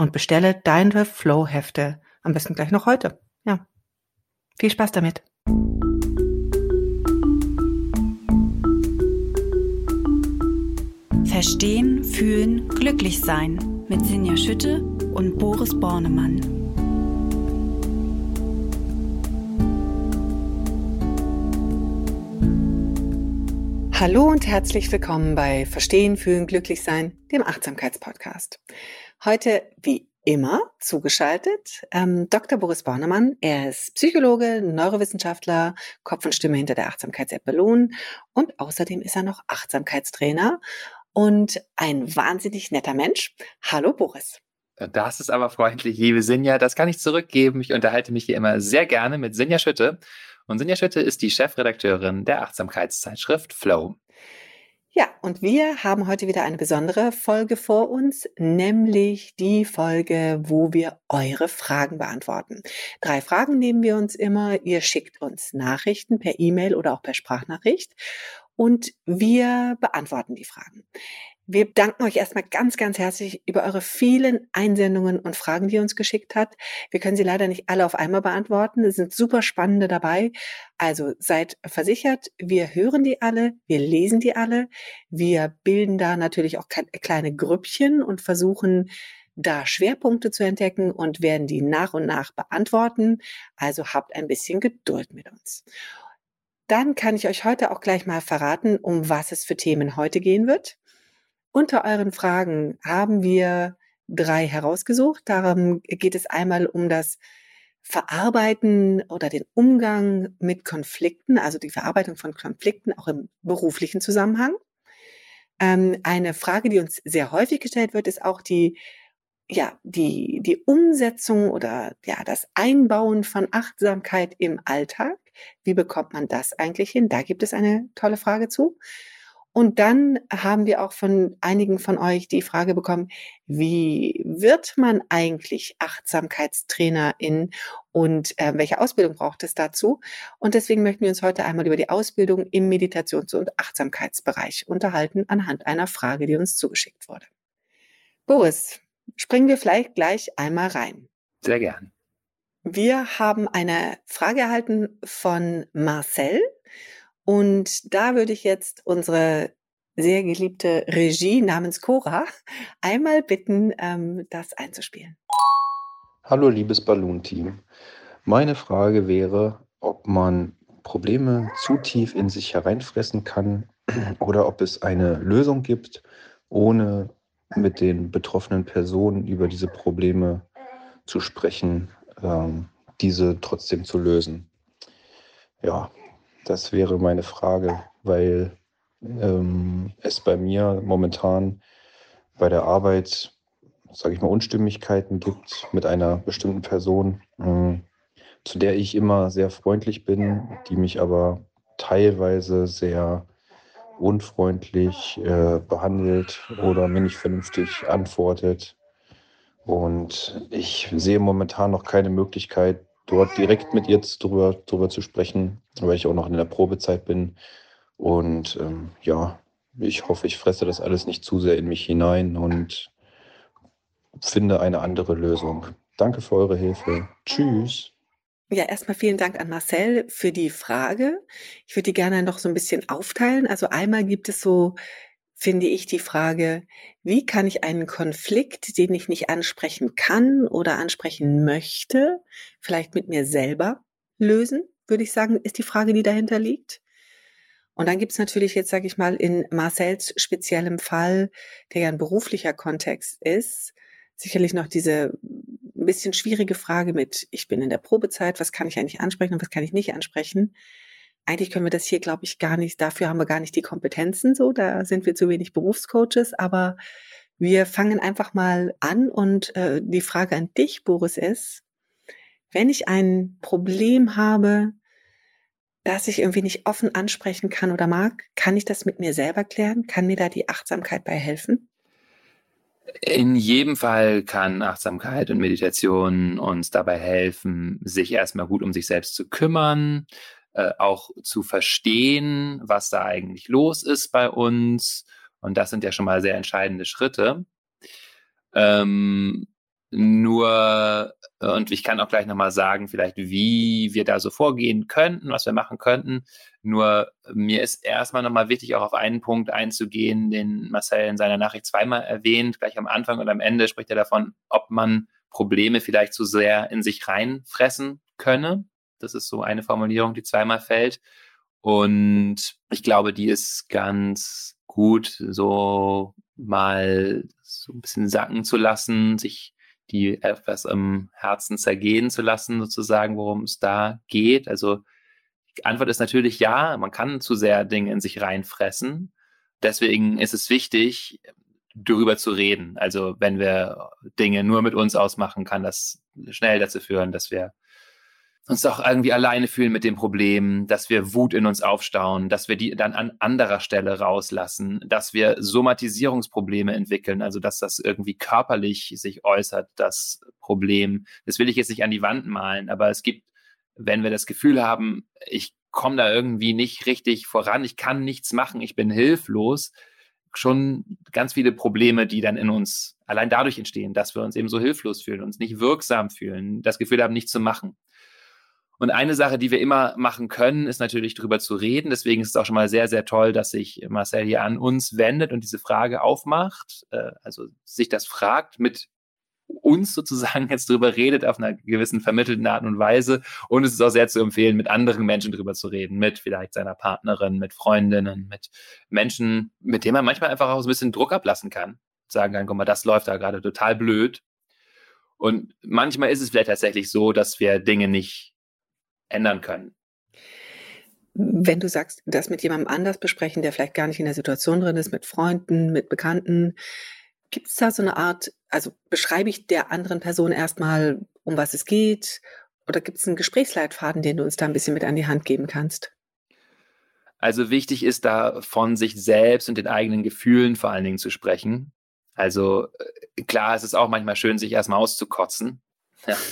und bestelle deine Flow-Hefte am besten gleich noch heute. Ja. Viel Spaß damit. Verstehen, fühlen, glücklich sein mit Sinja Schütte und Boris Bornemann. Hallo und herzlich willkommen bei Verstehen, Fühlen, Glücklichsein, dem Achtsamkeitspodcast. Heute, wie immer, zugeschaltet ähm, Dr. Boris Bornemann. Er ist Psychologe, Neurowissenschaftler, Kopf und Stimme hinter der Achtsamkeits-App Ballon und außerdem ist er noch Achtsamkeitstrainer und ein wahnsinnig netter Mensch. Hallo Boris. Das ist aber freundlich, liebe Sinja. Das kann ich zurückgeben. Ich unterhalte mich hier immer sehr gerne mit Sinja Schütte. Und Sinja Schütte ist die Chefredakteurin der Achtsamkeitszeitschrift Flow. Ja, und wir haben heute wieder eine besondere Folge vor uns, nämlich die Folge, wo wir eure Fragen beantworten. Drei Fragen nehmen wir uns immer. Ihr schickt uns Nachrichten per E-Mail oder auch per Sprachnachricht und wir beantworten die Fragen. Wir danken euch erstmal ganz, ganz herzlich über eure vielen Einsendungen und Fragen, die ihr uns geschickt habt. Wir können sie leider nicht alle auf einmal beantworten. Es sind super spannende dabei. Also seid versichert, wir hören die alle, wir lesen die alle. Wir bilden da natürlich auch kleine Grüppchen und versuchen, da Schwerpunkte zu entdecken und werden die nach und nach beantworten. Also habt ein bisschen Geduld mit uns. Dann kann ich euch heute auch gleich mal verraten, um was es für Themen heute gehen wird. Unter euren Fragen haben wir drei herausgesucht. Darum geht es einmal um das Verarbeiten oder den Umgang mit Konflikten, also die Verarbeitung von Konflikten auch im beruflichen Zusammenhang. Ähm, eine Frage, die uns sehr häufig gestellt wird, ist auch die, ja, die, die Umsetzung oder ja, das Einbauen von Achtsamkeit im Alltag. Wie bekommt man das eigentlich hin? Da gibt es eine tolle Frage zu. Und dann haben wir auch von einigen von euch die Frage bekommen, wie wird man eigentlich Achtsamkeitstrainerin und äh, welche Ausbildung braucht es dazu? Und deswegen möchten wir uns heute einmal über die Ausbildung im Meditations- und Achtsamkeitsbereich unterhalten anhand einer Frage, die uns zugeschickt wurde. Boris, springen wir vielleicht gleich einmal rein. Sehr gern. Wir haben eine Frage erhalten von Marcel und da würde ich jetzt unsere sehr geliebte Regie namens Cora einmal bitten, ähm, das einzuspielen. Hallo, liebes Balloon-Team. Meine Frage wäre, ob man Probleme zu tief in sich hereinfressen kann oder ob es eine Lösung gibt, ohne mit den betroffenen Personen über diese Probleme zu sprechen, ähm, diese trotzdem zu lösen. Ja, das wäre meine Frage, weil ähm, es bei mir momentan bei der Arbeit, sage ich mal, Unstimmigkeiten gibt mit einer bestimmten Person, äh, zu der ich immer sehr freundlich bin, die mich aber teilweise sehr unfreundlich äh, behandelt oder mir nicht vernünftig antwortet. Und ich sehe momentan noch keine Möglichkeit, dort direkt mit ihr drüber, drüber zu sprechen, weil ich auch noch in der Probezeit bin. Und ähm, ja, ich hoffe, ich fresse das alles nicht zu sehr in mich hinein und finde eine andere Lösung. Danke für eure Hilfe. Tschüss. Ja, erstmal vielen Dank an Marcel für die Frage. Ich würde die gerne noch so ein bisschen aufteilen. Also einmal gibt es so finde ich die Frage, wie kann ich einen Konflikt, den ich nicht ansprechen kann oder ansprechen möchte, vielleicht mit mir selber lösen, würde ich sagen, ist die Frage, die dahinter liegt. Und dann gibt's natürlich jetzt, sage ich mal, in Marcells speziellem Fall, der ja ein beruflicher Kontext ist, sicherlich noch diese ein bisschen schwierige Frage mit, ich bin in der Probezeit, was kann ich eigentlich ansprechen und was kann ich nicht ansprechen. Eigentlich können wir das hier, glaube ich, gar nicht, dafür haben wir gar nicht die Kompetenzen so, da sind wir zu wenig Berufscoaches, aber wir fangen einfach mal an und äh, die Frage an dich, Boris, ist, wenn ich ein Problem habe, das ich irgendwie nicht offen ansprechen kann oder mag, kann ich das mit mir selber klären? Kann mir da die Achtsamkeit bei helfen? In jedem Fall kann Achtsamkeit und Meditation uns dabei helfen, sich erstmal gut um sich selbst zu kümmern, äh, auch zu verstehen, was da eigentlich los ist bei uns. Und das sind ja schon mal sehr entscheidende Schritte. Ähm, nur, äh, und ich kann auch gleich nochmal sagen, vielleicht, wie wir da so vorgehen könnten, was wir machen könnten. Nur mir ist erstmal nochmal wichtig, auch auf einen Punkt einzugehen, den Marcel in seiner Nachricht zweimal erwähnt. Gleich am Anfang und am Ende spricht er davon, ob man Probleme vielleicht zu sehr in sich reinfressen könne. Das ist so eine Formulierung, die zweimal fällt. Und ich glaube, die ist ganz gut, so mal so ein bisschen sacken zu lassen, sich die etwas im Herzen zergehen zu lassen, sozusagen, worum es da geht. Also die Antwort ist natürlich ja, man kann zu sehr Dinge in sich reinfressen. Deswegen ist es wichtig, darüber zu reden. Also wenn wir Dinge nur mit uns ausmachen, kann das schnell dazu führen, dass wir uns auch irgendwie alleine fühlen mit dem Problem, dass wir Wut in uns aufstauen, dass wir die dann an anderer Stelle rauslassen, dass wir Somatisierungsprobleme entwickeln, also dass das irgendwie körperlich sich äußert, das Problem. Das will ich jetzt nicht an die Wand malen, aber es gibt, wenn wir das Gefühl haben, ich komme da irgendwie nicht richtig voran, ich kann nichts machen, ich bin hilflos, schon ganz viele Probleme, die dann in uns allein dadurch entstehen, dass wir uns eben so hilflos fühlen, uns nicht wirksam fühlen, das Gefühl haben, nichts zu machen. Und eine Sache, die wir immer machen können, ist natürlich darüber zu reden. Deswegen ist es auch schon mal sehr, sehr toll, dass sich Marcel hier an uns wendet und diese Frage aufmacht, äh, also sich das fragt, mit uns sozusagen jetzt drüber redet auf einer gewissen vermittelten Art und Weise. Und es ist auch sehr zu empfehlen, mit anderen Menschen drüber zu reden, mit vielleicht seiner Partnerin, mit Freundinnen, mit Menschen, mit denen man manchmal einfach auch so ein bisschen Druck ablassen kann. Sagen kann, guck mal, das läuft da gerade total blöd. Und manchmal ist es vielleicht tatsächlich so, dass wir Dinge nicht ändern können. Wenn du sagst, das mit jemandem anders besprechen, der vielleicht gar nicht in der Situation drin ist, mit Freunden, mit Bekannten, gibt es da so eine Art, also beschreibe ich der anderen Person erstmal, um was es geht? Oder gibt es einen Gesprächsleitfaden, den du uns da ein bisschen mit an die Hand geben kannst? Also wichtig ist da von sich selbst und den eigenen Gefühlen vor allen Dingen zu sprechen. Also äh, klar, es ist auch manchmal schön, sich erstmal auszukotzen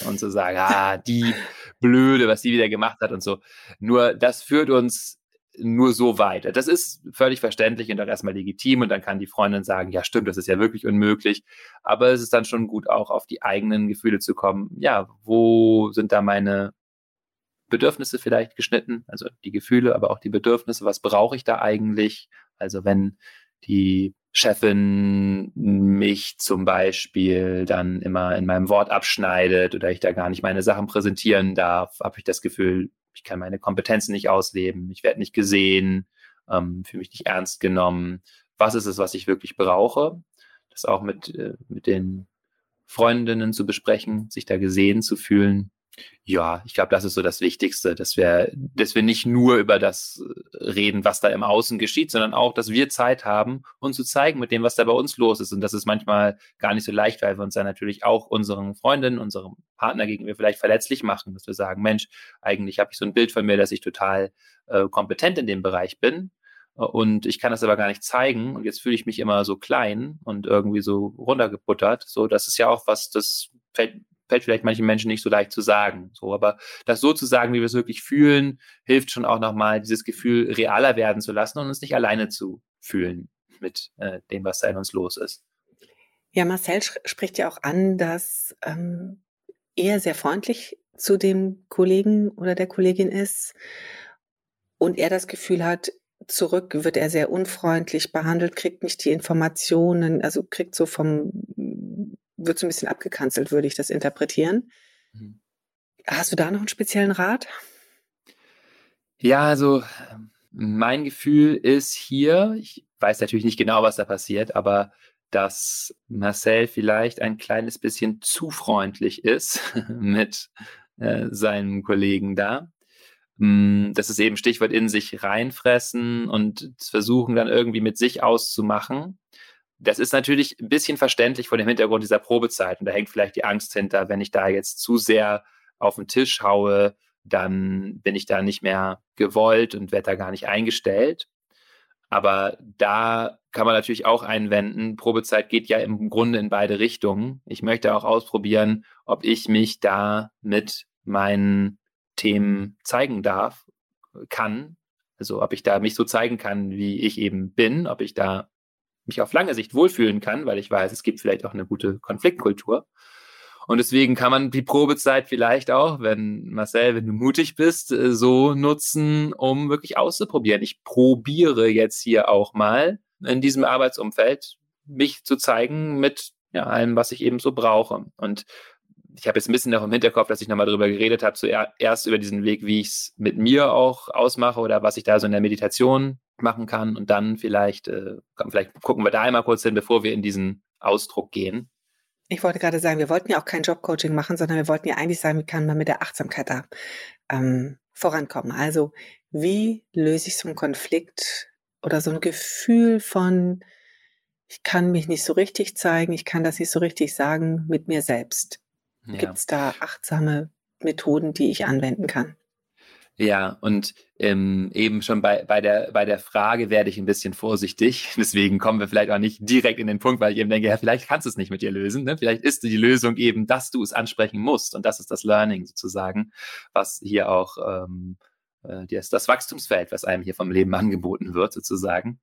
und zu sagen, ah, die Blöde, was die wieder gemacht hat und so. Nur das führt uns nur so weiter. Das ist völlig verständlich und auch erstmal legitim und dann kann die Freundin sagen, ja stimmt, das ist ja wirklich unmöglich. Aber es ist dann schon gut, auch auf die eigenen Gefühle zu kommen. Ja, wo sind da meine Bedürfnisse vielleicht geschnitten? Also die Gefühle, aber auch die Bedürfnisse. Was brauche ich da eigentlich? Also wenn die Chefin mich zum Beispiel dann immer in meinem Wort abschneidet oder ich da gar nicht meine Sachen präsentieren darf, habe ich das Gefühl, ich kann meine Kompetenzen nicht ausleben, ich werde nicht gesehen, ähm, fühle mich nicht ernst genommen. Was ist es, was ich wirklich brauche? Das auch mit, äh, mit den Freundinnen zu besprechen, sich da gesehen zu fühlen. Ja, ich glaube, das ist so das Wichtigste, dass wir, dass wir nicht nur über das reden, was da im Außen geschieht, sondern auch, dass wir Zeit haben, uns zu zeigen mit dem, was da bei uns los ist. Und das ist manchmal gar nicht so leicht, weil wir uns dann natürlich auch unseren Freundinnen, unserem Partner gegenüber vielleicht verletzlich machen, dass wir sagen, Mensch, eigentlich habe ich so ein Bild von mir, dass ich total äh, kompetent in dem Bereich bin. Und ich kann das aber gar nicht zeigen. Und jetzt fühle ich mich immer so klein und irgendwie so runtergebuttert. So, das ist ja auch was, das fällt fällt vielleicht manchen Menschen nicht so leicht zu sagen. So, aber das so zu sagen, wie wir es wirklich fühlen, hilft schon auch nochmal, dieses Gefühl realer werden zu lassen und uns nicht alleine zu fühlen mit äh, dem, was da in uns los ist. Ja, Marcel spricht ja auch an, dass ähm, er sehr freundlich zu dem Kollegen oder der Kollegin ist und er das Gefühl hat, zurück wird er sehr unfreundlich behandelt, kriegt nicht die Informationen, also kriegt so vom wird so ein bisschen abgekanzelt, würde ich das interpretieren. Mhm. Hast du da noch einen speziellen Rat? Ja, also Mein Gefühl ist hier, ich weiß natürlich nicht genau, was da passiert, aber dass Marcel vielleicht ein kleines bisschen zu freundlich ist mit äh, seinem Kollegen da. Mm, das ist eben Stichwort in sich reinfressen und versuchen dann irgendwie mit sich auszumachen. Das ist natürlich ein bisschen verständlich vor dem Hintergrund dieser Probezeit. Und da hängt vielleicht die Angst hinter, wenn ich da jetzt zu sehr auf den Tisch haue, dann bin ich da nicht mehr gewollt und werde da gar nicht eingestellt. Aber da kann man natürlich auch einwenden, Probezeit geht ja im Grunde in beide Richtungen. Ich möchte auch ausprobieren, ob ich mich da mit meinen Themen zeigen darf, kann. Also ob ich da mich so zeigen kann, wie ich eben bin, ob ich da mich auf lange Sicht wohlfühlen kann, weil ich weiß, es gibt vielleicht auch eine gute Konfliktkultur. Und deswegen kann man die Probezeit vielleicht auch, wenn Marcel, wenn du mutig bist, äh, so nutzen, um wirklich auszuprobieren. Ich probiere jetzt hier auch mal in diesem Arbeitsumfeld mich zu zeigen mit ja, allem, was ich eben so brauche. Und ich habe jetzt ein bisschen noch im Hinterkopf, dass ich nochmal darüber geredet habe, zuerst über diesen Weg, wie ich es mit mir auch ausmache oder was ich da so in der Meditation machen kann. Und dann vielleicht, äh, vielleicht gucken wir da einmal kurz hin, bevor wir in diesen Ausdruck gehen. Ich wollte gerade sagen, wir wollten ja auch kein Jobcoaching machen, sondern wir wollten ja eigentlich sagen, wie kann man mit der Achtsamkeit da ähm, vorankommen. Also wie löse ich so einen Konflikt oder so ein Gefühl von, ich kann mich nicht so richtig zeigen, ich kann das nicht so richtig sagen mit mir selbst. Ja. Gibt es da achtsame Methoden, die ich anwenden kann? Ja, und ähm, eben schon bei, bei, der, bei der Frage werde ich ein bisschen vorsichtig. Deswegen kommen wir vielleicht auch nicht direkt in den Punkt, weil ich eben denke, ja, vielleicht kannst du es nicht mit dir lösen. Ne? Vielleicht ist die Lösung eben, dass du es ansprechen musst. Und das ist das Learning sozusagen, was hier auch ähm, äh, das, das Wachstumsfeld, was einem hier vom Leben angeboten wird, sozusagen.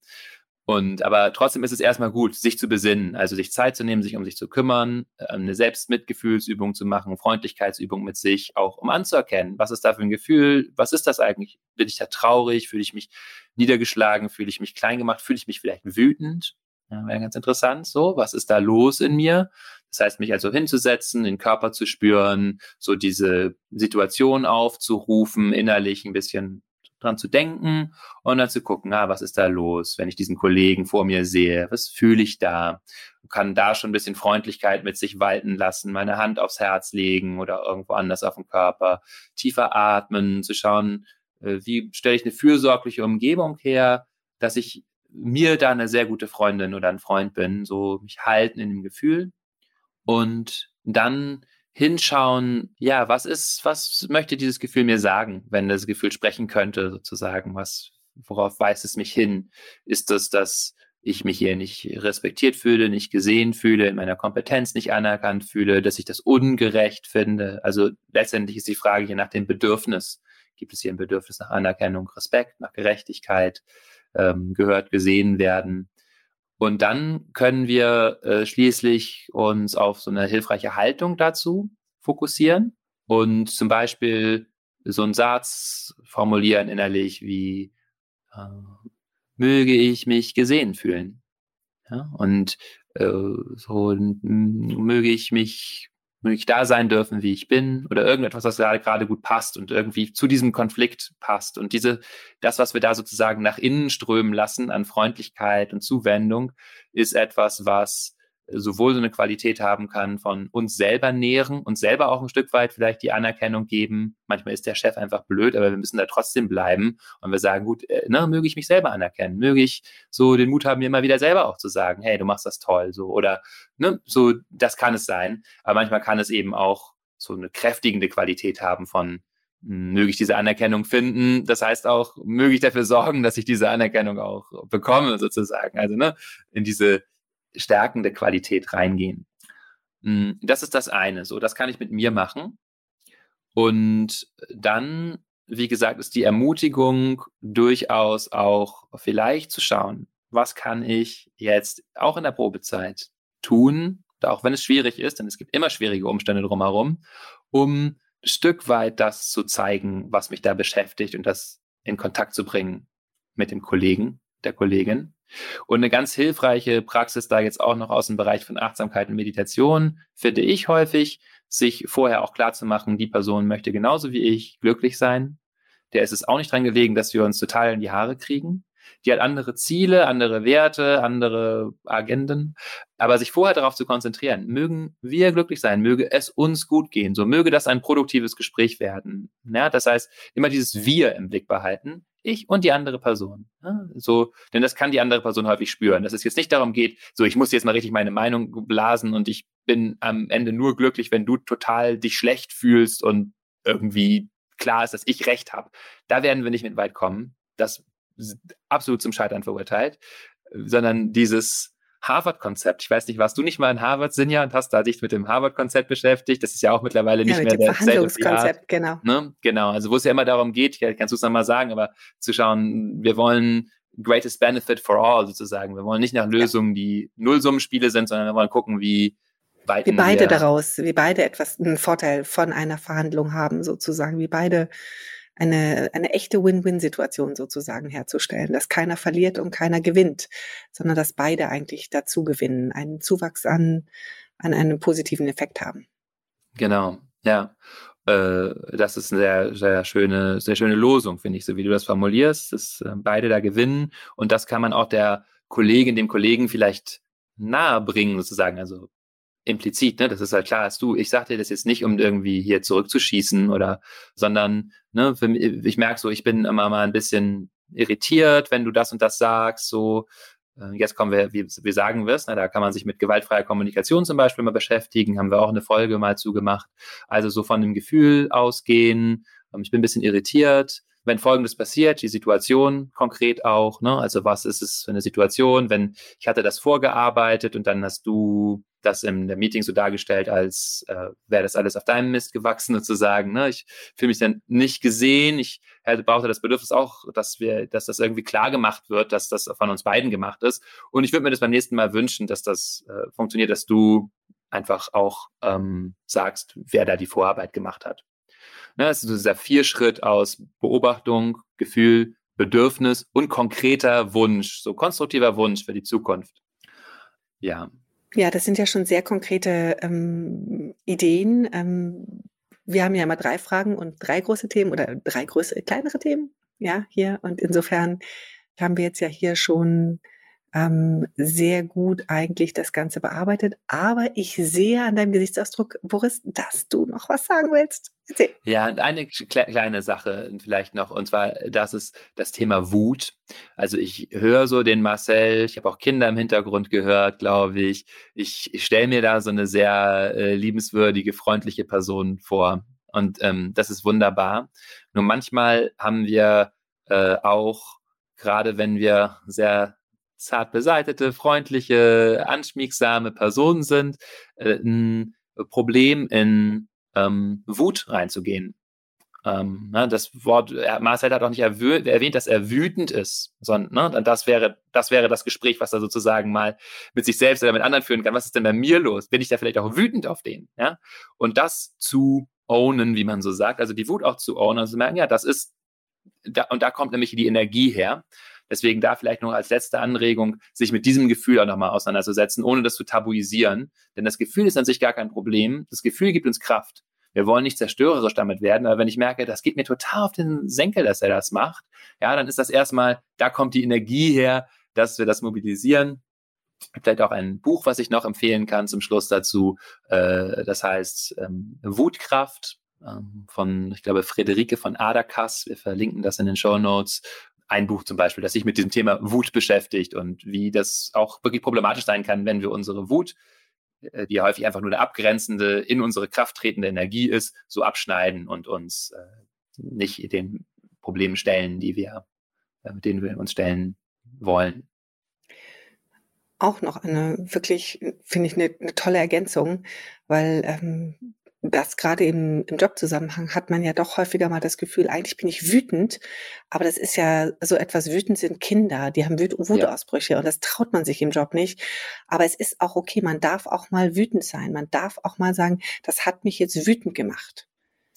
Und aber trotzdem ist es erstmal gut, sich zu besinnen, also sich Zeit zu nehmen, sich um sich zu kümmern, ähm, eine Selbstmitgefühlsübung zu machen, Freundlichkeitsübung mit sich, auch um anzuerkennen, was ist da für ein Gefühl, was ist das eigentlich? Bin ich da traurig? Fühle ich mich niedergeschlagen? Fühle ich mich klein gemacht? Fühle ich mich vielleicht wütend? Ja, wäre ganz interessant. So, was ist da los in mir? Das heißt, mich also hinzusetzen, den Körper zu spüren, so diese Situation aufzurufen, innerlich ein bisschen dran zu denken und dann zu gucken, ah, was ist da los, wenn ich diesen Kollegen vor mir sehe, was fühle ich da? Kann da schon ein bisschen Freundlichkeit mit sich walten lassen, meine Hand aufs Herz legen oder irgendwo anders auf dem Körper, tiefer atmen, zu schauen, äh, wie stelle ich eine fürsorgliche Umgebung her, dass ich mir da eine sehr gute Freundin oder ein Freund bin, so mich halten in dem Gefühl und dann hinschauen, ja, was ist, was möchte dieses Gefühl mir sagen, wenn das Gefühl sprechen könnte, sozusagen, was, worauf weist es mich hin? Ist das, dass ich mich hier nicht respektiert fühle, nicht gesehen fühle, in meiner Kompetenz nicht anerkannt fühle, dass ich das ungerecht finde? Also letztendlich ist die Frage hier nach dem Bedürfnis. Gibt es hier ein Bedürfnis nach Anerkennung, Respekt, nach Gerechtigkeit, ähm, gehört, gesehen werden? Und dann können wir äh, schließlich uns auf so eine hilfreiche Haltung dazu fokussieren und zum Beispiel so einen Satz formulieren innerlich wie äh, möge ich mich gesehen fühlen. Ja? Und äh, so möge ich mich möge da sein dürfen, wie ich bin, oder irgendetwas, was gerade gerade gut passt und irgendwie zu diesem Konflikt passt. Und diese, das, was wir da sozusagen nach innen strömen lassen an Freundlichkeit und Zuwendung, ist etwas, was sowohl so eine Qualität haben kann von uns selber nähren, uns selber auch ein Stück weit vielleicht die Anerkennung geben. Manchmal ist der Chef einfach blöd, aber wir müssen da trotzdem bleiben und wir sagen, gut, äh, ne, möge ich mich selber anerkennen, möge ich so den Mut haben, mir immer wieder selber auch zu sagen, hey, du machst das toll, so oder ne, so, das kann es sein. Aber manchmal kann es eben auch so eine kräftigende Qualität haben von hm, möge ich diese Anerkennung finden. Das heißt auch, möge ich dafür sorgen, dass ich diese Anerkennung auch bekomme, sozusagen. Also ne, in diese stärkende Qualität reingehen. Mm, das ist das eine. So, das kann ich mit mir machen. Und dann, wie gesagt, ist die Ermutigung durchaus auch vielleicht zu schauen, was kann ich jetzt auch in der Probezeit tun, auch wenn es schwierig ist, denn es gibt immer schwierige Umstände drumherum, um ein Stück weit das zu zeigen, was mich da beschäftigt und das in Kontakt zu bringen mit dem Kollegen, der Kollegin. Und eine ganz hilfreiche Praxis da jetzt auch noch aus dem Bereich von Achtsamkeit und Meditation finde ich häufig, sich vorher auch klar zu machen, die Person möchte genauso wie ich glücklich sein. der ist es auch nicht dran gelegen, dass wir uns total in die Haare kriegen. Die hat andere Ziele, andere Werte, andere Agenden. Aber sich vorher darauf zu konzentrieren, mögen wir glücklich sein, möge es uns gut gehen, so möge das ein produktives Gespräch werden. Ja, das heißt, immer dieses Wir im Blick behalten ich und die andere Person. Ja, so, denn das kann die andere Person häufig spüren, dass es jetzt nicht darum geht, so ich muss jetzt mal richtig meine Meinung blasen und ich bin am Ende nur glücklich, wenn du total dich schlecht fühlst und irgendwie klar ist, dass ich recht habe. Da werden wir nicht mit weit kommen. Das ist absolut zum Scheitern verurteilt, sondern dieses Harvard-Konzept. Ich weiß nicht, warst du nicht mal in Harvard, Sinja, und hast da dich mit dem Harvard-Konzept beschäftigt? Das ist ja auch mittlerweile nicht ja, mehr der Verhandlungskonzept, genau. Ne? Genau, also wo es ja immer darum geht, kannst du es nochmal sagen, aber zu schauen, wir wollen greatest benefit for all sozusagen. Wir wollen nicht nach Lösungen, die Nullsummenspiele sind, sondern wir wollen gucken, wie wie beide daraus, wie beide etwas einen Vorteil von einer Verhandlung haben, sozusagen, wie beide eine, eine echte Win-Win-Situation sozusagen herzustellen, dass keiner verliert und keiner gewinnt, sondern dass beide eigentlich dazu gewinnen, einen Zuwachs an, an einem positiven Effekt haben. Genau, ja. Äh, das ist eine sehr, sehr schöne, sehr schöne Losung, finde ich, so wie du das formulierst, dass äh, beide da gewinnen und das kann man auch der Kollegin, dem Kollegen vielleicht nahe bringen, sozusagen. Also implizit, ne? Das ist halt klar, als du, ich sag dir das jetzt nicht, um irgendwie hier zurückzuschießen oder, sondern, ne, für, ich merke so, ich bin immer mal ein bisschen irritiert, wenn du das und das sagst, so, äh, jetzt kommen wir, wie, wie sagen wir es, ne, da kann man sich mit gewaltfreier Kommunikation zum Beispiel mal beschäftigen, haben wir auch eine Folge mal zugemacht. Also so von dem Gefühl ausgehen, ähm, ich bin ein bisschen irritiert, wenn Folgendes passiert, die Situation konkret auch, ne? also was ist es für eine Situation, wenn ich hatte das vorgearbeitet und dann hast du das in der Meeting so dargestellt, als äh, wäre das alles auf deinem Mist gewachsen sozusagen. Ne? Ich fühle mich dann nicht gesehen. Ich hätte, brauchte das Bedürfnis auch, dass wir, dass das irgendwie klar gemacht wird, dass das von uns beiden gemacht ist. Und ich würde mir das beim nächsten Mal wünschen, dass das äh, funktioniert, dass du einfach auch ähm, sagst, wer da die Vorarbeit gemacht hat. Ne, es ist dieser Vierschritt aus Beobachtung, Gefühl, Bedürfnis und konkreter Wunsch, so konstruktiver Wunsch für die Zukunft. Ja. Ja, das sind ja schon sehr konkrete ähm, Ideen. Ähm, wir haben ja immer drei Fragen und drei große Themen oder drei größere, kleinere Themen. Ja, hier. Und insofern haben wir jetzt ja hier schon ähm, sehr gut eigentlich das Ganze bearbeitet. Aber ich sehe an deinem Gesichtsausdruck, Boris, dass du noch was sagen willst. Erzähl. Ja, eine kleine Sache vielleicht noch, und zwar, das ist das Thema Wut. Also ich höre so den Marcel, ich habe auch Kinder im Hintergrund gehört, glaube ich. Ich, ich stelle mir da so eine sehr äh, liebenswürdige, freundliche Person vor. Und ähm, das ist wunderbar. Nur manchmal haben wir äh, auch, gerade wenn wir sehr zart beseitete, freundliche, anschmiegsame Personen sind, äh, ein Problem in ähm, Wut reinzugehen. Ähm, ne, das Wort, Marcel hat auch nicht erwähnt, dass er wütend ist, sondern ne, das wäre, das wäre das Gespräch, was er sozusagen mal mit sich selbst oder mit anderen führen kann. Was ist denn bei mir los? Bin ich da vielleicht auch wütend auf den? Ja? Und das zu ownen, wie man so sagt, also die Wut auch zu ownen, also zu merken, ja, das ist, da, und da kommt nämlich die Energie her. Deswegen da vielleicht noch als letzte Anregung, sich mit diesem Gefühl auch nochmal auseinanderzusetzen, ohne das zu tabuisieren. Denn das Gefühl ist an sich gar kein Problem. Das Gefühl gibt uns Kraft. Wir wollen nicht zerstörerisch damit werden, aber wenn ich merke, das geht mir total auf den Senkel, dass er das macht, ja, dann ist das erstmal, da kommt die Energie her, dass wir das mobilisieren. Vielleicht auch ein Buch, was ich noch empfehlen kann zum Schluss dazu. Äh, das heißt ähm, Wutkraft ähm, von, ich glaube, Friederike von Aderkass. Wir verlinken das in den Show Notes ein Buch zum Beispiel, das sich mit diesem Thema Wut beschäftigt und wie das auch wirklich problematisch sein kann, wenn wir unsere Wut, äh, die häufig einfach nur eine abgrenzende, in unsere Kraft tretende Energie ist, so abschneiden und uns äh, nicht den Problemen stellen, die wir, äh, mit denen wir uns stellen wollen. Auch noch eine wirklich, finde ich, eine, eine tolle Ergänzung, weil ähm, das gerade im, im Jobzusammenhang hat man ja doch häufiger mal das Gefühl, eigentlich bin ich wütend, aber das ist ja so etwas, wütend sind Kinder, die haben Wut Wutausbrüche ja. und das traut man sich im Job nicht. Aber es ist auch okay, man darf auch mal wütend sein, man darf auch mal sagen, das hat mich jetzt wütend gemacht.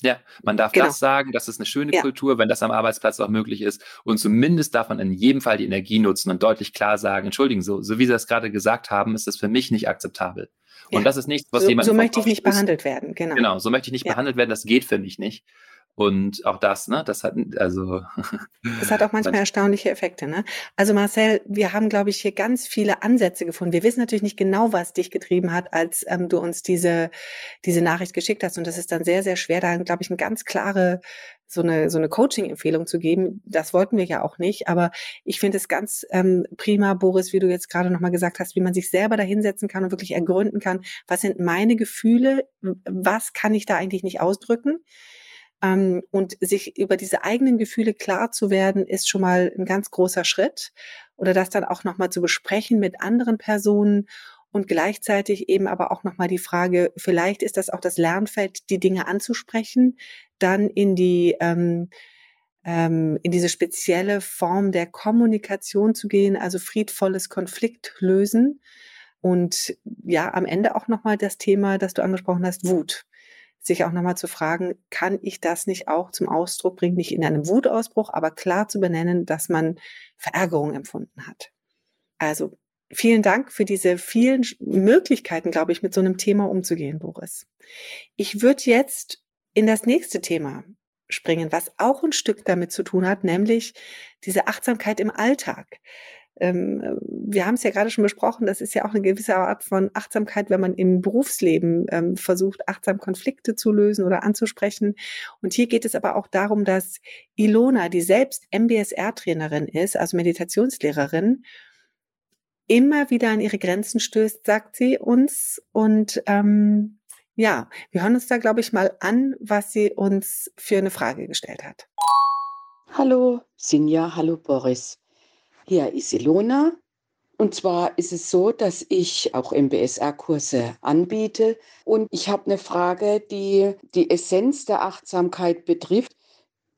Ja, man darf genau. das sagen, das ist eine schöne ja. Kultur, wenn das am Arbeitsplatz auch möglich ist. Und zumindest darf man in jedem Fall die Energie nutzen und deutlich klar sagen, entschuldigen, so, so wie Sie das gerade gesagt haben, ist das für mich nicht akzeptabel. Und ja. das ist nichts, was so, jemand. So möchte ich nicht ist. behandelt werden, genau. Genau, so möchte ich nicht ja. behandelt werden, das geht für mich nicht. Und auch das, ne, das hat, also. Das hat auch manchmal erstaunliche Effekte, ne? Also Marcel, wir haben, glaube ich, hier ganz viele Ansätze gefunden. Wir wissen natürlich nicht genau, was dich getrieben hat, als ähm, du uns diese, diese Nachricht geschickt hast. Und das ist dann sehr, sehr schwer, da, glaube ich, eine ganz klare so eine, so eine Coaching-Empfehlung zu geben. Das wollten wir ja auch nicht. Aber ich finde es ganz ähm, prima, Boris, wie du jetzt gerade nochmal gesagt hast, wie man sich selber da hinsetzen kann und wirklich ergründen kann, was sind meine Gefühle, was kann ich da eigentlich nicht ausdrücken. Ähm, und sich über diese eigenen Gefühle klar zu werden, ist schon mal ein ganz großer Schritt. Oder das dann auch nochmal zu besprechen mit anderen Personen und gleichzeitig eben aber auch nochmal die Frage, vielleicht ist das auch das Lernfeld, die Dinge anzusprechen, dann in die, ähm, ähm, in diese spezielle Form der Kommunikation zu gehen, also friedvolles Konflikt lösen. Und ja, am Ende auch nochmal das Thema, das du angesprochen hast, Wut sich auch nochmal zu fragen, kann ich das nicht auch zum Ausdruck bringen, nicht in einem Wutausbruch, aber klar zu benennen, dass man Verärgerung empfunden hat. Also vielen Dank für diese vielen Möglichkeiten, glaube ich, mit so einem Thema umzugehen, Boris. Ich würde jetzt in das nächste Thema springen, was auch ein Stück damit zu tun hat, nämlich diese Achtsamkeit im Alltag ähm, wir haben es ja gerade schon besprochen, das ist ja auch eine gewisse Art von Achtsamkeit, wenn man im Berufsleben ähm, versucht, achtsam Konflikte zu lösen oder anzusprechen. Und hier geht es aber auch darum, dass Ilona, die selbst MBSR-Trainerin ist, also Meditationslehrerin, immer wieder an ihre Grenzen stößt, sagt sie uns. Und ähm, ja, wir hören uns da, glaube ich, mal an, was sie uns für eine Frage gestellt hat. Hallo Sinja, hallo Boris. Hier ist Ilona. Und zwar ist es so, dass ich auch MBSR-Kurse anbiete. Und ich habe eine Frage, die die Essenz der Achtsamkeit betrifft,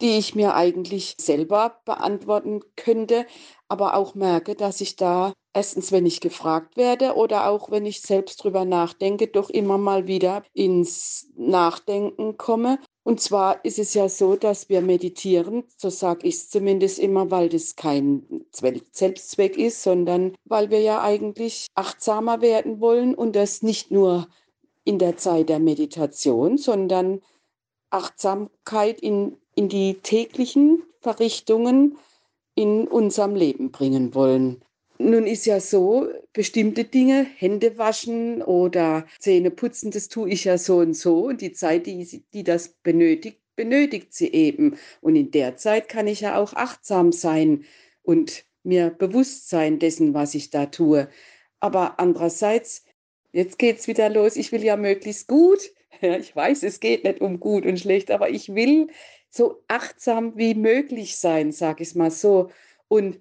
die ich mir eigentlich selber beantworten könnte, aber auch merke, dass ich da erstens, wenn ich gefragt werde oder auch wenn ich selbst drüber nachdenke, doch immer mal wieder ins Nachdenken komme und zwar ist es ja so, dass wir meditieren, so sage ich es zumindest immer, weil das kein Selbstzweck ist, sondern weil wir ja eigentlich achtsamer werden wollen und das nicht nur in der Zeit der Meditation, sondern Achtsamkeit in, in die täglichen Verrichtungen in unserem Leben bringen wollen. Nun ist ja so, bestimmte Dinge, Hände waschen oder Zähne putzen, das tue ich ja so und so. Und die Zeit, die, die das benötigt, benötigt sie eben. Und in der Zeit kann ich ja auch achtsam sein und mir bewusst sein dessen, was ich da tue. Aber andererseits, jetzt geht es wieder los, ich will ja möglichst gut. Ja, ich weiß, es geht nicht um gut und schlecht, aber ich will so achtsam wie möglich sein, sage ich mal so. Und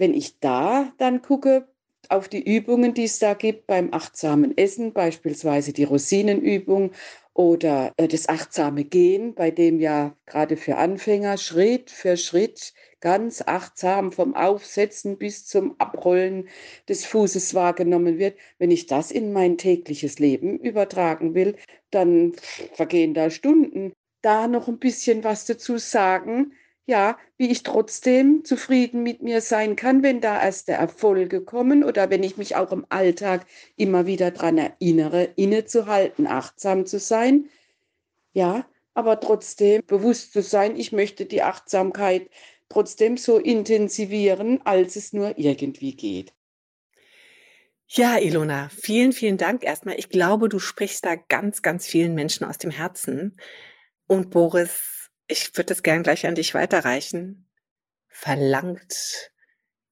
wenn ich da dann gucke auf die Übungen, die es da gibt beim achtsamen Essen, beispielsweise die Rosinenübung oder äh, das achtsame Gehen, bei dem ja gerade für Anfänger Schritt für Schritt ganz achtsam vom Aufsetzen bis zum Abrollen des Fußes wahrgenommen wird. Wenn ich das in mein tägliches Leben übertragen will, dann vergehen da Stunden. Da noch ein bisschen was dazu sagen, ja, wie ich trotzdem zufrieden mit mir sein kann, wenn da erste Erfolge kommen oder wenn ich mich auch im Alltag immer wieder daran erinnere, innezuhalten, achtsam zu sein. Ja, aber trotzdem bewusst zu sein, ich möchte die Achtsamkeit trotzdem so intensivieren, als es nur irgendwie geht. Ja, Ilona, vielen, vielen Dank erstmal. Ich glaube, du sprichst da ganz, ganz vielen Menschen aus dem Herzen. Und Boris, ich würde das gern gleich an dich weiterreichen. Verlangt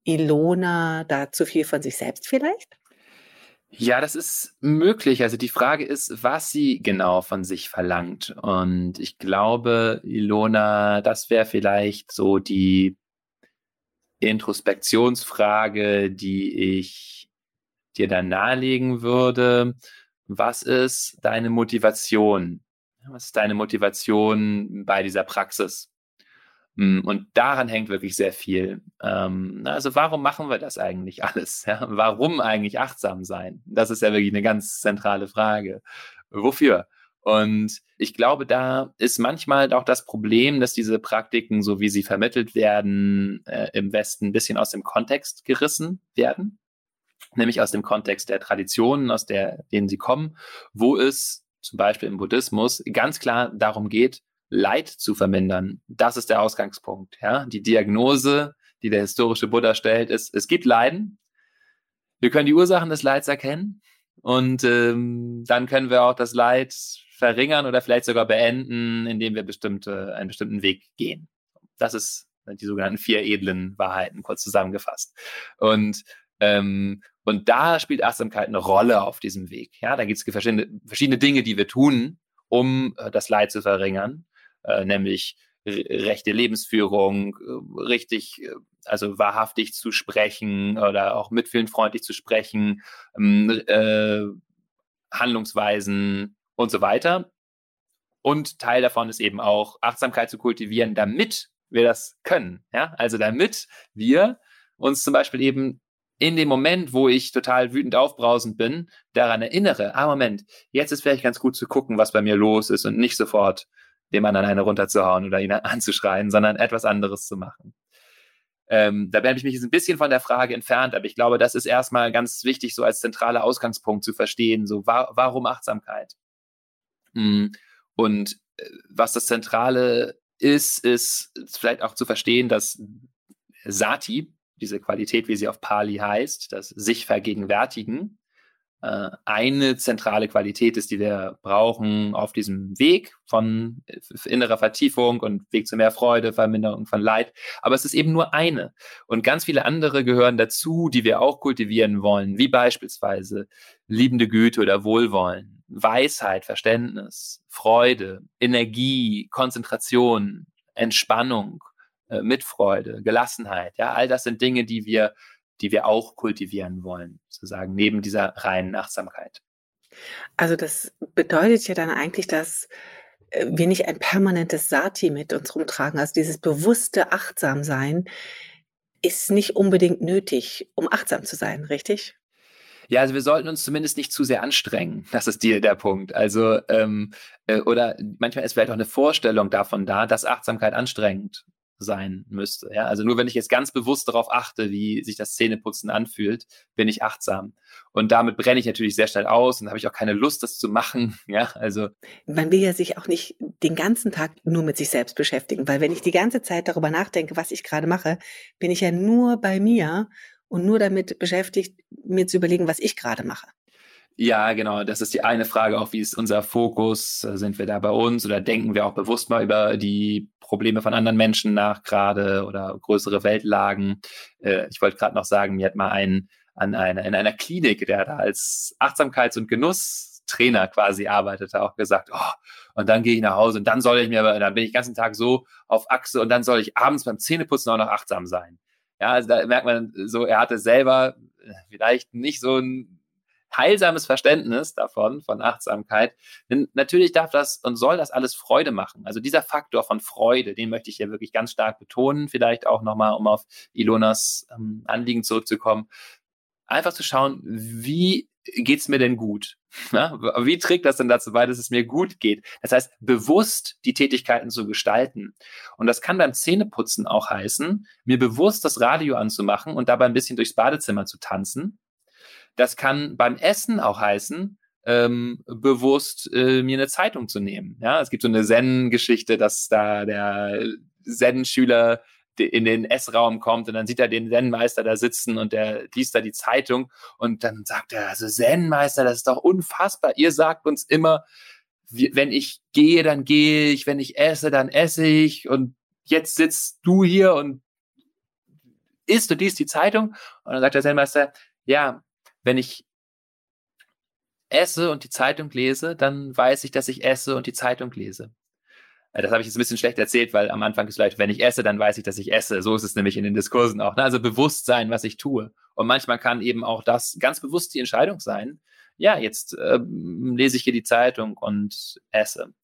Ilona da zu viel von sich selbst vielleicht? Ja, das ist möglich. Also die Frage ist, was sie genau von sich verlangt. Und ich glaube, Ilona, das wäre vielleicht so die Introspektionsfrage, die ich dir dann nahelegen würde. Was ist deine Motivation was ist deine Motivation bei dieser Praxis? Hm, und daran hängt wirklich sehr viel. Ähm, also warum machen wir das eigentlich alles? Warum eigentlich achtsam sein? Das ist ja wirklich eine ganz zentrale Frage. Wofür? Und ich glaube, da ist manchmal auch das Problem, dass diese Praktiken, so wie sie vermittelt werden, äh, im Westen ein bisschen aus dem Kontext gerissen werden. Nämlich aus dem Kontext der Traditionen, aus der, denen sie kommen, wo es zum Beispiel im Buddhismus ganz klar darum geht, Leid zu vermindern. Das ist der Ausgangspunkt. Ja? Die Diagnose, die der historische Buddha stellt, ist, es gibt Leiden. Wir können die Ursachen des Leids erkennen und ähm, dann können wir auch das Leid verringern oder vielleicht sogar beenden, indem wir bestimmte, einen bestimmten Weg gehen. Das ist die sogenannten vier edlen Wahrheiten, kurz zusammengefasst. Und, ähm, und da spielt Achtsamkeit eine Rolle auf diesem Weg. Ja, da gibt es verschiedene, verschiedene Dinge, die wir tun, um äh, das Leid zu verringern, äh, nämlich rechte Lebensführung, äh, richtig, äh, also wahrhaftig zu sprechen oder auch mitfühlend freundlich zu sprechen, ähm, äh, Handlungsweisen und so weiter. Und Teil davon ist eben auch Achtsamkeit zu kultivieren, damit wir das können. Ja, also damit wir uns zum Beispiel eben in dem Moment, wo ich total wütend aufbrausend bin, daran erinnere, ah Moment, jetzt ist vielleicht ganz gut zu gucken, was bei mir los ist und nicht sofort dem anderen eine runterzuhauen oder ihn anzuschreien, sondern etwas anderes zu machen. Ähm, da habe ich mich jetzt ein bisschen von der Frage entfernt, aber ich glaube, das ist erstmal ganz wichtig, so als zentraler Ausgangspunkt zu verstehen, so wa warum Achtsamkeit? Hm, und äh, was das Zentrale ist, ist vielleicht auch zu verstehen, dass Sati, diese Qualität, wie sie auf Pali heißt, das sich vergegenwärtigen, äh, eine zentrale Qualität ist, die wir brauchen auf diesem Weg von innerer Vertiefung und Weg zu mehr Freude, Verminderung von Leid. Aber es ist eben nur eine. Und ganz viele andere gehören dazu, die wir auch kultivieren wollen, wie beispielsweise liebende Güte oder Wohlwollen, Weisheit, Verständnis, Freude, Energie, Konzentration, Entspannung, äh, Mitfreude, Gelassenheit. Ja, all das sind Dinge, die wir die wir auch kultivieren wollen, sozusagen neben dieser reinen Achtsamkeit. Also das bedeutet ja dann eigentlich, dass äh, wir nicht ein permanentes Sati mit uns rumtragen. Also dieses bewusste Achtsamsein ist nicht unbedingt nötig, um achtsam zu sein, richtig? Ja, also wir sollten uns zumindest nicht zu sehr anstrengen. Das ist die, der Punkt. Also, ähm, äh, oder manchmal ist vielleicht auch eine Vorstellung davon da, dass Achtsamkeit anstrengend sein müsste. Ja? Also nur wenn ich jetzt ganz bewusst darauf achte, wie sich das Zähneputzen anfühlt, bin ich achtsam. Und damit brenne ich natürlich sehr schnell aus und habe ich auch keine Lust, das zu machen. Ja, also. Man will ja sich auch nicht den ganzen Tag nur mit sich selbst beschäftigen, weil wenn ich die ganze Zeit darüber nachdenke, was ich gerade mache, bin ich ja nur bei mir und nur damit beschäftigt, mir zu überlegen, was ich gerade mache. Ja, genau. Das ist die eine Frage auch, wie ist unser Fokus? Sind wir da bei uns oder denken wir auch bewusst mal über die Probleme von anderen Menschen nach gerade oder größere Weltlagen? Äh, ich wollte gerade noch sagen, mir hat mal ein an einer, in einer Klinik, der da als Achtsamkeits- und Genusstrainer quasi arbeitete, auch gesagt, oh, und dann gehe ich nach Hause und dann soll ich mir, dann bin ich den ganzen Tag so auf Achse und dann soll ich abends beim Zähneputzen auch noch achtsam sein. Ja, also da merkt man so, er hatte selber vielleicht nicht so ein heilsames Verständnis davon, von Achtsamkeit. Denn natürlich darf das und soll das alles Freude machen. Also dieser Faktor von Freude, den möchte ich hier wirklich ganz stark betonen. Vielleicht auch nochmal, um auf Ilonas ähm, Anliegen zurückzukommen. Einfach zu schauen, wie geht's mir denn gut? Ja, wie trägt das denn dazu bei, dass es mir gut geht? Das heißt, bewusst die Tätigkeiten zu gestalten. Und das kann beim Zähneputzen auch heißen, mir bewusst das Radio anzumachen und dabei ein bisschen durchs Badezimmer zu tanzen das kann beim Essen auch heißen, ähm, bewusst äh, mir eine Zeitung zu nehmen. Ja, es gibt so eine Zen-Geschichte, dass da der Zen-Schüler in den Essraum kommt und dann sieht er den Zen-Meister da sitzen und der liest da die Zeitung und dann sagt er, also Zen-Meister, das ist doch unfassbar. Ihr sagt uns immer, wenn ich gehe, dann gehe ich, wenn ich esse, dann esse ich und jetzt sitzt du hier und isst und liest die Zeitung und dann sagt der Zen-Meister, ja, wenn ich esse und die Zeitung lese, dann weiß ich, dass ich esse und die Zeitung lese. Äh, das habe ich jetzt ein bisschen schlecht erzählt, weil am Anfang ist vielleicht, wenn ich esse, dann weiß ich, dass ich esse. So ist es nämlich in den Diskursen auch. Ne? Also Bewusstsein, was ich tue. Und manchmal kann eben auch das ganz bewusst die Entscheidung sein. Ja, jetzt äh, lese ich hier die Zeitung und esse.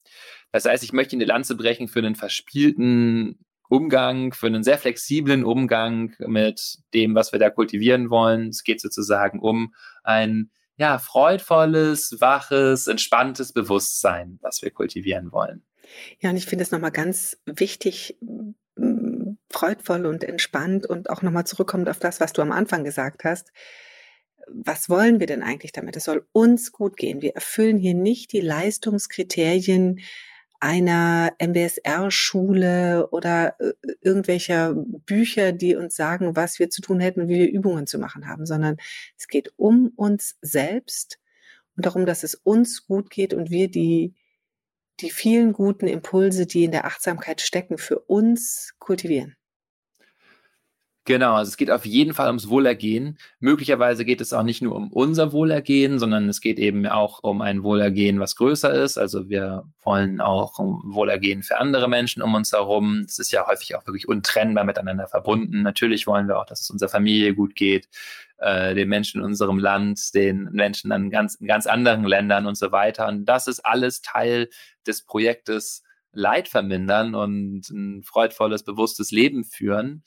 Das heißt, ich möchte eine Lanze brechen für einen verspielten Umgang, für einen sehr flexiblen Umgang mit dem, was wir da kultivieren wollen. Es geht sozusagen um ein ja, freudvolles, waches, entspanntes Bewusstsein, was wir kultivieren wollen. Ja, und ich finde es nochmal ganz wichtig, freudvoll und entspannt und auch nochmal zurückkommend auf das, was du am Anfang gesagt hast. Was wollen wir denn eigentlich damit? Es soll uns gut gehen. Wir erfüllen hier nicht die Leistungskriterien einer MBSR-Schule oder äh, irgendwelcher Bücher, die uns sagen, was wir zu tun hätten wie wir Übungen zu machen haben, sondern es geht um uns selbst und darum, dass es uns gut geht und wir die, die vielen guten Impulse, die in der Achtsamkeit stecken, für uns kultivieren. Genau, also es geht auf jeden Fall ums Wohlergehen. Möglicherweise geht es auch nicht nur um unser Wohlergehen, sondern es geht eben auch um ein Wohlergehen, was größer ist. Also wir wollen auch Wohlergehen für andere Menschen um uns herum. Es ist ja häufig auch wirklich untrennbar miteinander verbunden. Natürlich wollen wir auch, dass es unserer Familie gut geht, äh, den Menschen in unserem Land, den Menschen an ganz, in ganz anderen Ländern und so weiter. Und das ist alles Teil des Projektes Leid vermindern und ein freudvolles, bewusstes Leben führen.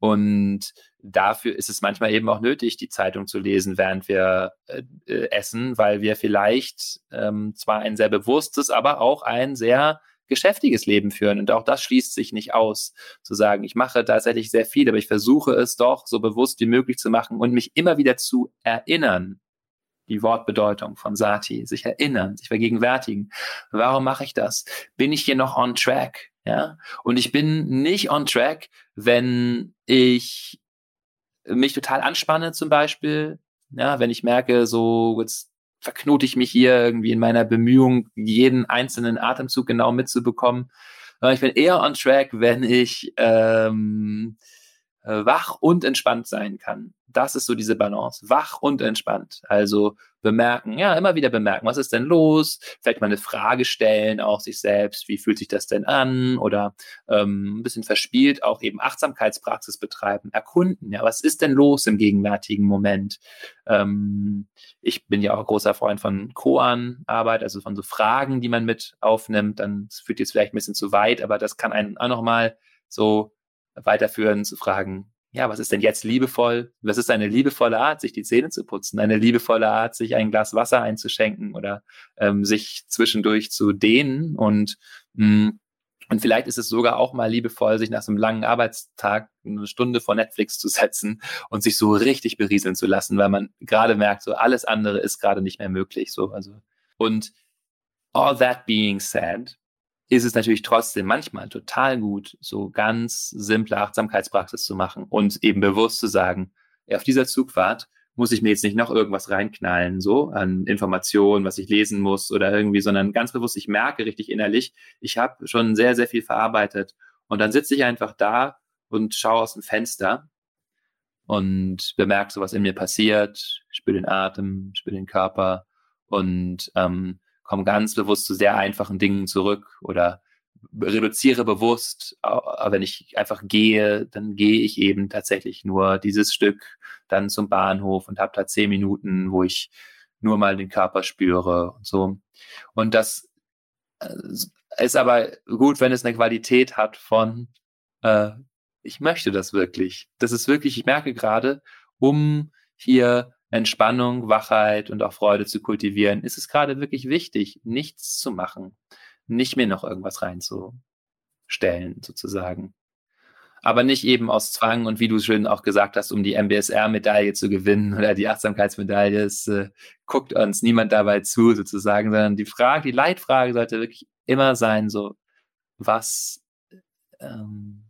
Und dafür ist es manchmal eben auch nötig, die Zeitung zu lesen, während wir äh, äh, essen, weil wir vielleicht ähm, zwar ein sehr bewusstes, aber auch ein sehr geschäftiges Leben führen. Und auch das schließt sich nicht aus, zu sagen, ich mache tatsächlich sehr viel, aber ich versuche es doch so bewusst wie möglich zu machen und mich immer wieder zu erinnern. Die Wortbedeutung von Sati, sich erinnern, sich vergegenwärtigen. Warum mache ich das? Bin ich hier noch on track? Ja, und ich bin nicht on track, wenn ich mich total anspanne zum Beispiel. Ja, wenn ich merke, so jetzt verknote ich mich hier irgendwie in meiner Bemühung, jeden einzelnen Atemzug genau mitzubekommen. Ich bin eher on track, wenn ich ähm, äh, wach und entspannt sein kann. Das ist so diese Balance. Wach und entspannt. Also bemerken, ja, immer wieder bemerken, was ist denn los? Vielleicht mal eine Frage stellen, auch sich selbst, wie fühlt sich das denn an? Oder ähm, ein bisschen verspielt auch eben Achtsamkeitspraxis betreiben, erkunden, ja, was ist denn los im gegenwärtigen Moment? Ähm, ich bin ja auch großer Freund von Koan-Arbeit, also von so Fragen, die man mit aufnimmt. Dann führt jetzt vielleicht ein bisschen zu weit, aber das kann einen auch nochmal so weiterführen, zu fragen, ja, was ist denn jetzt liebevoll? Was ist eine liebevolle Art, sich die Zähne zu putzen? Eine liebevolle Art, sich ein Glas Wasser einzuschenken oder ähm, sich zwischendurch zu dehnen und mh, mm, und vielleicht ist es sogar auch mal liebevoll, sich nach so einem langen Arbeitstag eine Stunde vor Netflix zu setzen und sich so richtig berieseln zu lassen, weil man gerade merkt, so alles andere ist gerade nicht mehr möglich. So, also und all that being said, ist es natürlich trotzdem manchmal total gut, so ganz simple Achtsamkeitspraxis zu machen und eben bewusst zu sagen, auf dieser Zugfahrt muss ich mir jetzt nicht noch irgendwas reinknallen, so an Informationen, was ich lesen muss oder irgendwie, sondern ganz bewusst, ich merke richtig innerlich, ich habe schon sehr, sehr viel verarbeitet. Und dann sitze ich einfach da und schaue aus dem Fenster und bemerke so, was in mir passiert, spüre den Atem, spüre den Körper und ähm, komme ganz bewusst zu sehr einfachen Dingen zurück oder reduziere bewusst, wenn ich einfach gehe, dann gehe ich eben tatsächlich nur dieses Stück dann zum Bahnhof und habe da zehn Minuten, wo ich nur mal den Körper spüre und so. Und das äh, ist aber gut, wenn es eine Qualität hat von, äh, ich möchte das wirklich. Das ist wirklich, ich merke gerade, um hier Entspannung, Wachheit und auch Freude zu kultivieren, ist es gerade wirklich wichtig, nichts zu machen, nicht mir noch irgendwas reinzustellen, sozusagen. Aber nicht eben aus Zwang und wie du schön auch gesagt hast, um die MBSR-Medaille zu gewinnen oder die Achtsamkeitsmedaille. Es äh, guckt uns niemand dabei zu, sozusagen, sondern die Frage, die Leitfrage sollte wirklich immer sein, so, was ähm,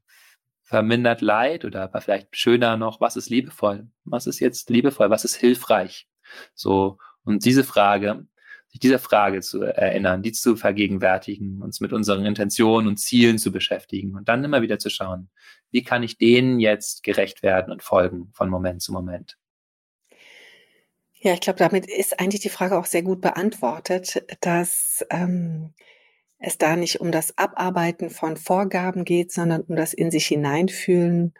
vermindert Leid oder vielleicht schöner noch, was ist liebevoll? Was ist jetzt liebevoll? Was ist hilfreich? So, und diese Frage, sich dieser Frage zu erinnern, die zu vergegenwärtigen, uns mit unseren Intentionen und Zielen zu beschäftigen und dann immer wieder zu schauen, wie kann ich denen jetzt gerecht werden und folgen von Moment zu Moment. Ja, ich glaube, damit ist eigentlich die Frage auch sehr gut beantwortet, dass ähm, es da nicht um das Abarbeiten von Vorgaben geht, sondern um das in sich hineinfühlen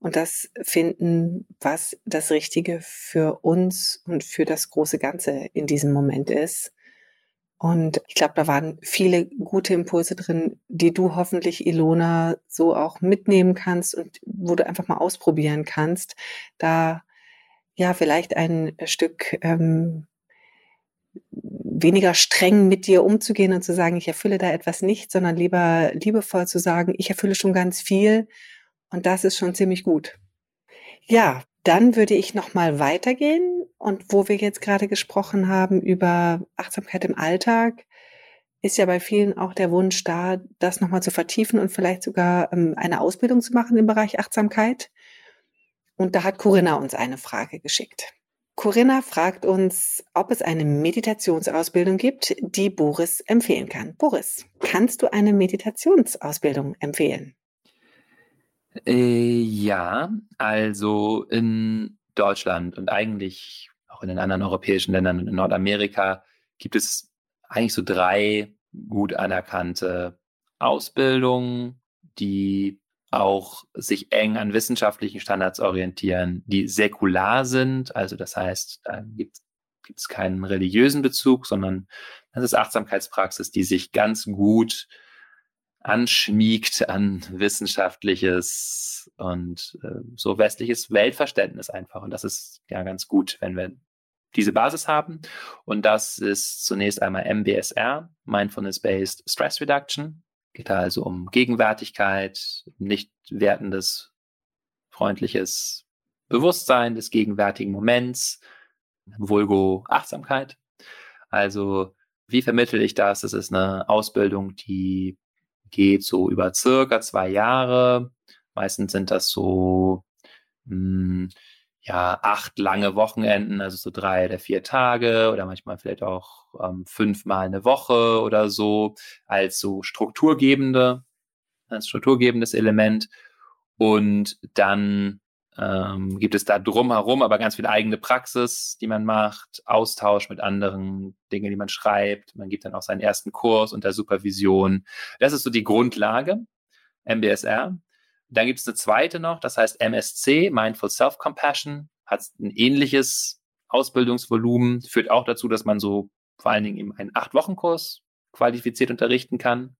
und das finden, was das Richtige für uns und für das große Ganze in diesem Moment ist. Und ich glaube, da waren viele gute Impulse drin, die du hoffentlich, Ilona, so auch mitnehmen kannst und wo du einfach mal ausprobieren kannst, da ja vielleicht ein Stück ähm, weniger streng mit dir umzugehen und zu sagen, ich erfülle da etwas nicht, sondern lieber liebevoll zu sagen, ich erfülle schon ganz viel und das ist schon ziemlich gut. Ja, dann würde ich noch mal weitergehen und wo wir jetzt gerade gesprochen haben über Achtsamkeit im Alltag, ist ja bei vielen auch der Wunsch da, das nochmal zu vertiefen und vielleicht sogar ähm, eine Ausbildung zu machen im Bereich Achtsamkeit. Und da hat Corinna uns eine Frage geschickt. Corinna fragt uns, ob es eine Meditationsausbildung gibt, die Boris empfehlen kann. Boris, kannst du eine Meditationsausbildung empfehlen? Äh, ja, also in Deutschland und eigentlich auch in den anderen europäischen Ländern und in Nordamerika gibt es eigentlich so drei gut anerkannte Ausbildungen, die auch sich eng an wissenschaftlichen Standards orientieren, die säkular sind. Also das heißt, da gibt es keinen religiösen Bezug, sondern das ist Achtsamkeitspraxis, die sich ganz gut anschmiegt an wissenschaftliches und äh, so westliches Weltverständnis einfach. Und das ist ja ganz gut, wenn wir diese Basis haben. Und das ist zunächst einmal MBSR, Mindfulness-Based Stress Reduction. Geht da also um Gegenwärtigkeit, nicht wertendes, freundliches Bewusstsein des gegenwärtigen Moments, Vulgo Achtsamkeit. Also wie vermittle ich das? Das ist eine Ausbildung, die geht so über circa zwei Jahre. Meistens sind das so mh, hm, ja acht lange Wochenenden, also so drei oder vier Tage oder manchmal vielleicht auch ähm, fünfmal eine Woche oder so als so strukturgebende, als strukturgebendes Element. Und dann ähm, gibt es da drumherum aber ganz viel eigene Praxis, die man macht, Austausch mit anderen, Dinge, die man schreibt. Man gibt dann auch seinen ersten Kurs unter Supervision. Das ist so die Grundlage, MBSR. Dann gibt es eine zweite noch, das heißt MSC, Mindful Self-Compassion, hat ein ähnliches Ausbildungsvolumen, führt auch dazu, dass man so vor allen Dingen eben einen Acht-Wochen-Kurs qualifiziert unterrichten kann.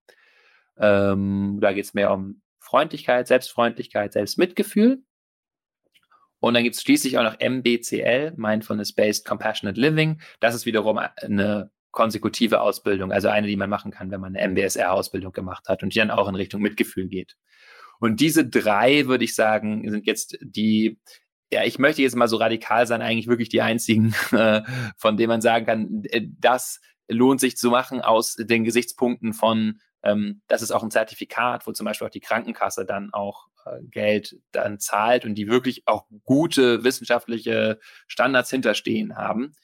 Ähm, da geht es mehr um Freundlichkeit, Selbstfreundlichkeit, Selbstmitgefühl. Und dann gibt es schließlich auch noch MBCL, Mindfulness-Based Compassionate Living. Das ist wiederum eine konsekutive Ausbildung, also eine, die man machen kann, wenn man eine MBSR-Ausbildung gemacht hat und die dann auch in Richtung Mitgefühl geht. Und diese drei, würde ich sagen, sind jetzt die, ja, ich möchte jetzt mal so radikal sein, eigentlich wirklich die einzigen, äh, von denen man sagen kann, äh, das lohnt sich zu machen aus den Gesichtspunkten von, ähm, das ist auch ein Zertifikat, wo zum Beispiel auch die Krankenkasse dann auch äh, Geld dann zahlt und die wirklich auch gute wissenschaftliche Standards hinterstehen haben.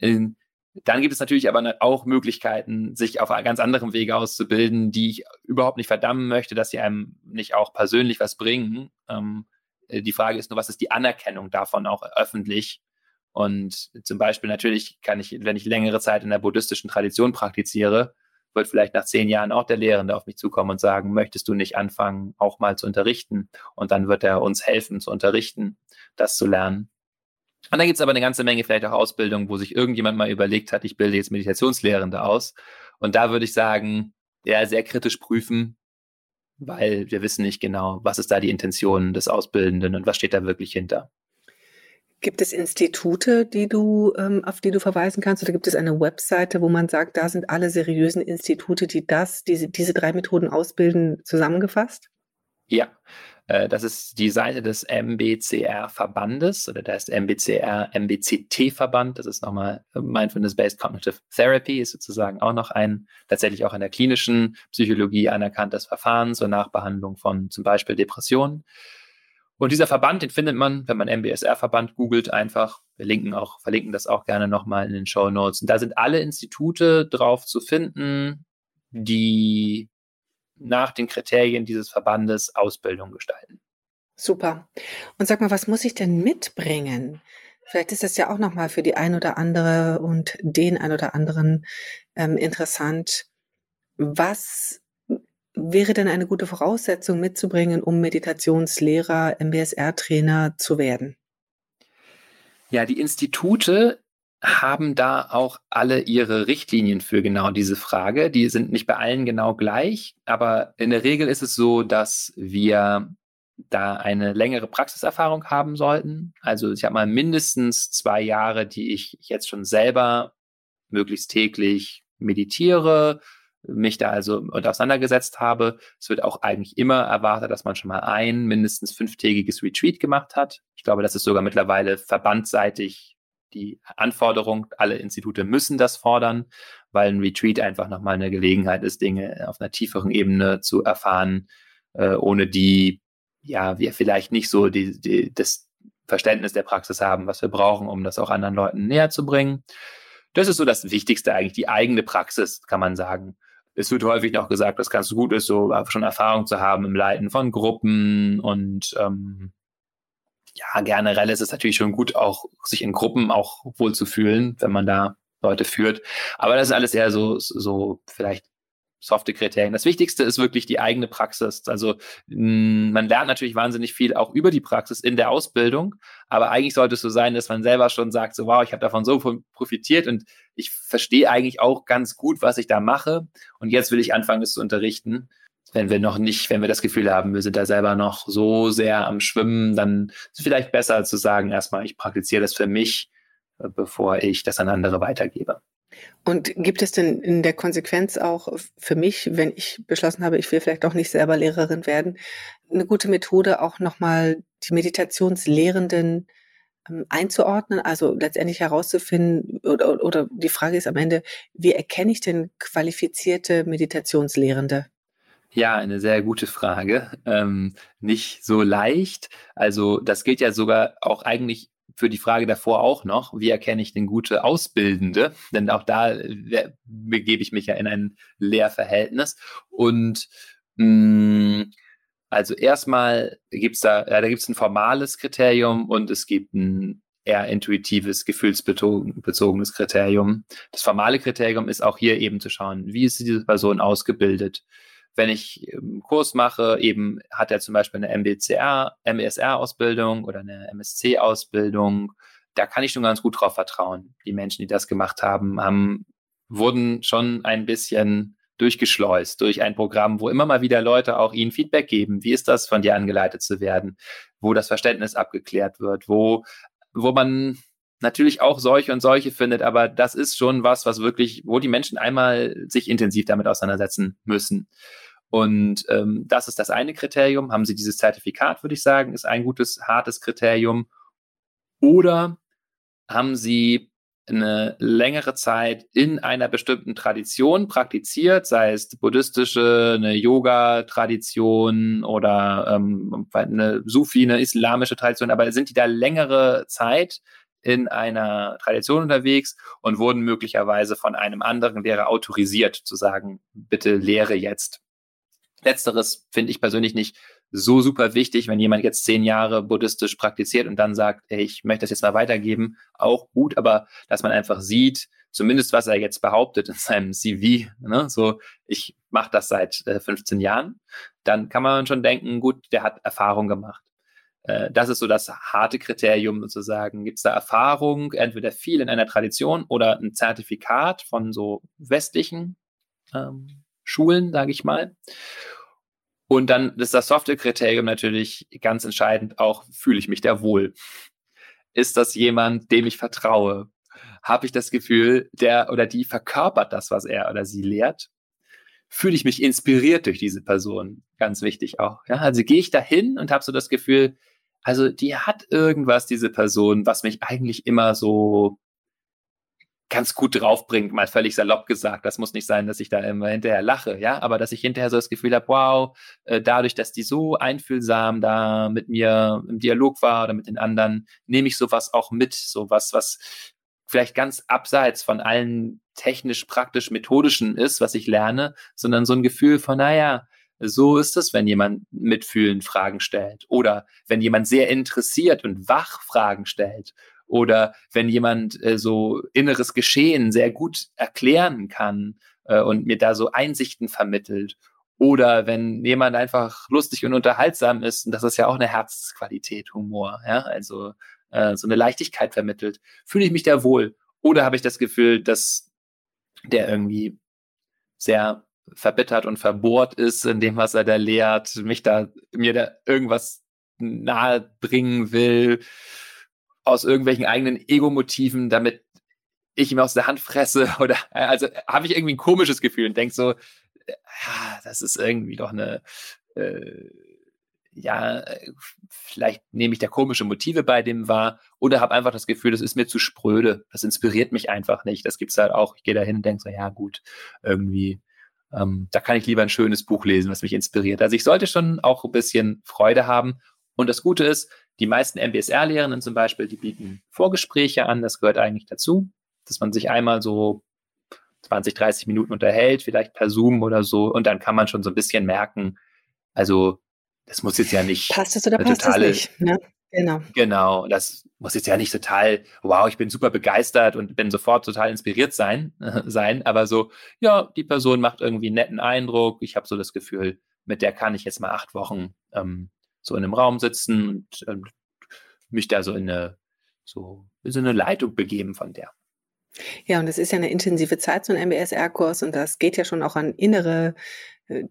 Ähm, dann gibt es natürlich aber auch Möglichkeiten, sich auf ganz anderem Wege auszubilden, die ich überhaupt nicht verdammen möchte, dass sie einem nicht auch persönlich was bringen. Ähm, äh, die Frage ist nur, was ist die Anerkennung davon auch öffentlich? Und zum Beispiel natürlich kann ich, wenn ich längere Zeit in der buddhistischen Tradition praktiziere, wird vielleicht nach zehn Jahren auch der Lehrende auf mich zukommen und sagen, möchtest du nicht anfangen, auch mal zu unterrichten? Und dann wird er uns helfen zu unterrichten, das zu lernen. Und dann gibt es aber eine ganze Menge vielleicht auch Ausbildungen, wo sich irgendjemand mal überlegt hat, ich bilde jetzt Meditationslehrende aus. Und da würde ich sagen, ja, sehr kritisch prüfen, weil wir wissen nicht genau, was ist da die Intention des Ausbildenden und was steht da wirklich hinter. Gibt es Institute, die du, ähm, auf die du verweisen kannst, oder gibt es eine Webseite, wo man sagt, da sind alle seriösen Institute, die das, diese, diese drei Methoden ausbilden, zusammengefasst? Ja, das ist die Seite des MBCR-Verbandes oder da ist MBCR, MBCT-Verband. Das ist nochmal Mindfulness-Based Cognitive Therapy, ist sozusagen auch noch ein, tatsächlich auch in der klinischen Psychologie anerkanntes Verfahren zur Nachbehandlung von zum Beispiel Depressionen. Und dieser Verband, den findet man, wenn man MBSR-Verband googelt, einfach. Wir linken auch, verlinken das auch gerne nochmal in den Show Notes. Und da sind alle Institute drauf zu finden, die nach den Kriterien dieses Verbandes Ausbildung gestalten. Super. Und sag mal, was muss ich denn mitbringen? Vielleicht ist das ja auch nochmal für die ein oder andere und den ein oder anderen ähm, interessant. Was wäre denn eine gute Voraussetzung mitzubringen, um Meditationslehrer, MBSR-Trainer zu werden? Ja, die Institute haben da auch alle ihre Richtlinien für genau diese Frage. Die sind nicht bei allen genau gleich, aber in der Regel ist es so, dass wir da eine längere Praxiserfahrung haben sollten. Also ich habe mal mindestens zwei Jahre, die ich jetzt schon selber möglichst täglich meditiere, mich da also und auseinandergesetzt habe. Es wird auch eigentlich immer erwartet, dass man schon mal ein mindestens fünftägiges Retreat gemacht hat. Ich glaube, das ist sogar mittlerweile verbandseitig die Anforderung, alle Institute müssen das fordern, weil ein Retreat einfach nochmal eine Gelegenheit ist, Dinge auf einer tieferen Ebene zu erfahren, äh, ohne die ja wir vielleicht nicht so die, die, das Verständnis der Praxis haben, was wir brauchen, um das auch anderen Leuten näher zu bringen. Das ist so das Wichtigste eigentlich, die eigene Praxis, kann man sagen. Es wird häufig noch gesagt, dass ganz gut ist, so schon Erfahrung zu haben im Leiten von Gruppen und ähm, ja, generell ist es natürlich schon gut, auch sich in Gruppen auch wohl zu fühlen, wenn man da Leute führt. Aber das ist alles eher so, so vielleicht softe Kriterien. Das Wichtigste ist wirklich die eigene Praxis. Also mh, man lernt natürlich wahnsinnig viel auch über die Praxis in der Ausbildung, aber eigentlich sollte es so sein, dass man selber schon sagt, so wow, ich habe davon so profitiert und ich verstehe eigentlich auch ganz gut, was ich da mache und jetzt will ich anfangen, es zu unterrichten. Wenn wir noch nicht, wenn wir das Gefühl haben, wir sind da selber noch so sehr am Schwimmen, dann ist es vielleicht besser zu sagen, erstmal, ich praktiziere das für mich, äh, bevor ich das an andere weitergebe. Und gibt es denn in der Konsequenz auch für mich, wenn ich beschlossen habe, ich will vielleicht auch nicht selber Lehrerin werden, eine gute Methode, auch nochmal die Meditationslehrenden ähm, einzuordnen, also letztendlich herauszufinden, oder, oder die Frage ist am Ende, wie erkenne ich denn qualifizierte Meditationslehrende? Ja, eine sehr gute Frage. Ähm, nicht so leicht. Also das gilt ja sogar auch eigentlich für die Frage davor auch noch, wie erkenne ich denn gute Ausbildende? Denn auch da äh, begebe ich mich ja in ein Lehrverhältnis. Und mh, mm, also erstmal gibt es da, ja, da gibt es ein formales Kriterium und es gibt ein eher intuitives, gefühlsbezogenes Kriterium. Das formale Kriterium ist auch hier eben zu schauen, wie ist diese Person ausgebildet? Wenn ich einen ähm, Kurs mache, eben hat er zum Beispiel eine MBCR, MBSR-Ausbildung oder eine MSC-Ausbildung, da kann ich schon ganz gut drauf vertrauen. Die Menschen, die das gemacht haben, haben wurden schon ein bisschen durchgeschleust durch ein Programm, wo immer mal wieder Leute auch ihnen Feedback geben. Wie ist das, von dir angeleitet zu werden? Wo das Verständnis abgeklärt wird, wo, wo man natürlich auch solche und solche findet, aber das ist schon was, was wirklich, wo die Menschen einmal sich intensiv damit auseinandersetzen müssen. Und ähm, das ist das eine Kriterium. Haben Sie dieses Zertifikat, würde ich sagen, ist ein gutes, hartes Kriterium. Oder haben Sie eine längere Zeit in einer bestimmten Tradition praktiziert, sei es buddhistische, eine Yoga-Tradition oder ähm, eine Sufi, eine islamische Tradition, aber sind die da längere Zeit in einer Tradition unterwegs und wurden möglicherweise von einem anderen Lehrer autorisiert zu sagen, bitte lehre jetzt. Letzteres finde ich persönlich nicht so super wichtig, wenn jemand jetzt zehn Jahre buddhistisch praktiziert und dann sagt, ey, ich möchte das jetzt mal weitergeben, auch gut, aber dass man einfach sieht, zumindest was er jetzt behauptet in seinem CV, ne, so ich mache das seit äh, 15 Jahren, dann kann man schon denken, gut, der hat Erfahrung gemacht. Äh, das ist so das harte Kriterium sozusagen. Gibt es da Erfahrung, entweder viel in einer Tradition oder ein Zertifikat von so westlichen ähm, Schulen, sage ich mal. Und dann ist das Software-Kriterium natürlich ganz entscheidend auch, fühle ich mich da wohl? Ist das jemand, dem ich vertraue? Habe ich das Gefühl, der oder die verkörpert das, was er oder sie lehrt? Fühle ich mich inspiriert durch diese Person? Ganz wichtig auch. Ja, also gehe ich da hin und habe so das Gefühl, also die hat irgendwas, diese Person, was mich eigentlich immer so ganz gut draufbringt, mal völlig salopp gesagt. Das muss nicht sein, dass ich da immer hinterher lache, ja, aber dass ich hinterher so das Gefühl habe, wow, äh, dadurch, dass die so einfühlsam da mit mir im Dialog war oder mit den anderen, nehme ich sowas auch mit, sowas, was vielleicht ganz abseits von allen technisch, praktisch, methodischen ist, was ich lerne, sondern so ein Gefühl von, naja, so ist es, wenn jemand mitfühlend Fragen stellt oder wenn jemand sehr interessiert und wach Fragen stellt oder wenn jemand äh, so inneres Geschehen sehr gut erklären kann äh, und mir da so Einsichten vermittelt oder wenn jemand einfach lustig und unterhaltsam ist, und das ist ja auch eine Herzensqualität, Humor, ja, also äh, so eine Leichtigkeit vermittelt, fühle ich mich da wohl oder habe ich das Gefühl, dass der irgendwie sehr verbittert und verbohrt ist in dem, was er da lehrt, mich da, mir da irgendwas nahe bringen will, aus irgendwelchen eigenen Ego-Motiven, damit ich ihm aus der Hand fresse oder, also habe ich irgendwie ein komisches Gefühl und denke so, ja, das ist irgendwie doch eine, äh, ja, vielleicht nehme ich da komische Motive bei dem wahr oder habe einfach das Gefühl, das ist mir zu spröde, das inspiriert mich einfach nicht. Das gibt's halt auch. Ich gehe da hin und denke so, ja gut, irgendwie, ähm, da kann ich lieber ein schönes Buch lesen, was mich inspiriert. Also ich sollte schon auch ein bisschen Freude haben. Und das Gute ist, die meisten MBSR-Lehrenden zum Beispiel, die bieten Vorgespräche an, das gehört eigentlich dazu, dass man sich einmal so 20, 30 Minuten unterhält, vielleicht per Zoom oder so, und dann kann man schon so ein bisschen merken, also das muss jetzt ja nicht passt es oder passt totale, es nicht. Ne? Genau. Genau, das muss jetzt ja nicht total, wow, ich bin super begeistert und bin sofort total inspiriert sein, äh, sein, aber so, ja, die Person macht irgendwie einen netten Eindruck. Ich habe so das Gefühl, mit der kann ich jetzt mal acht Wochen ähm, so in einem Raum sitzen und ähm, mich da so in eine, so, in so eine Leitung begeben von der. Ja, und es ist ja eine intensive Zeit, so ein MBSR-Kurs, und das geht ja schon auch an innere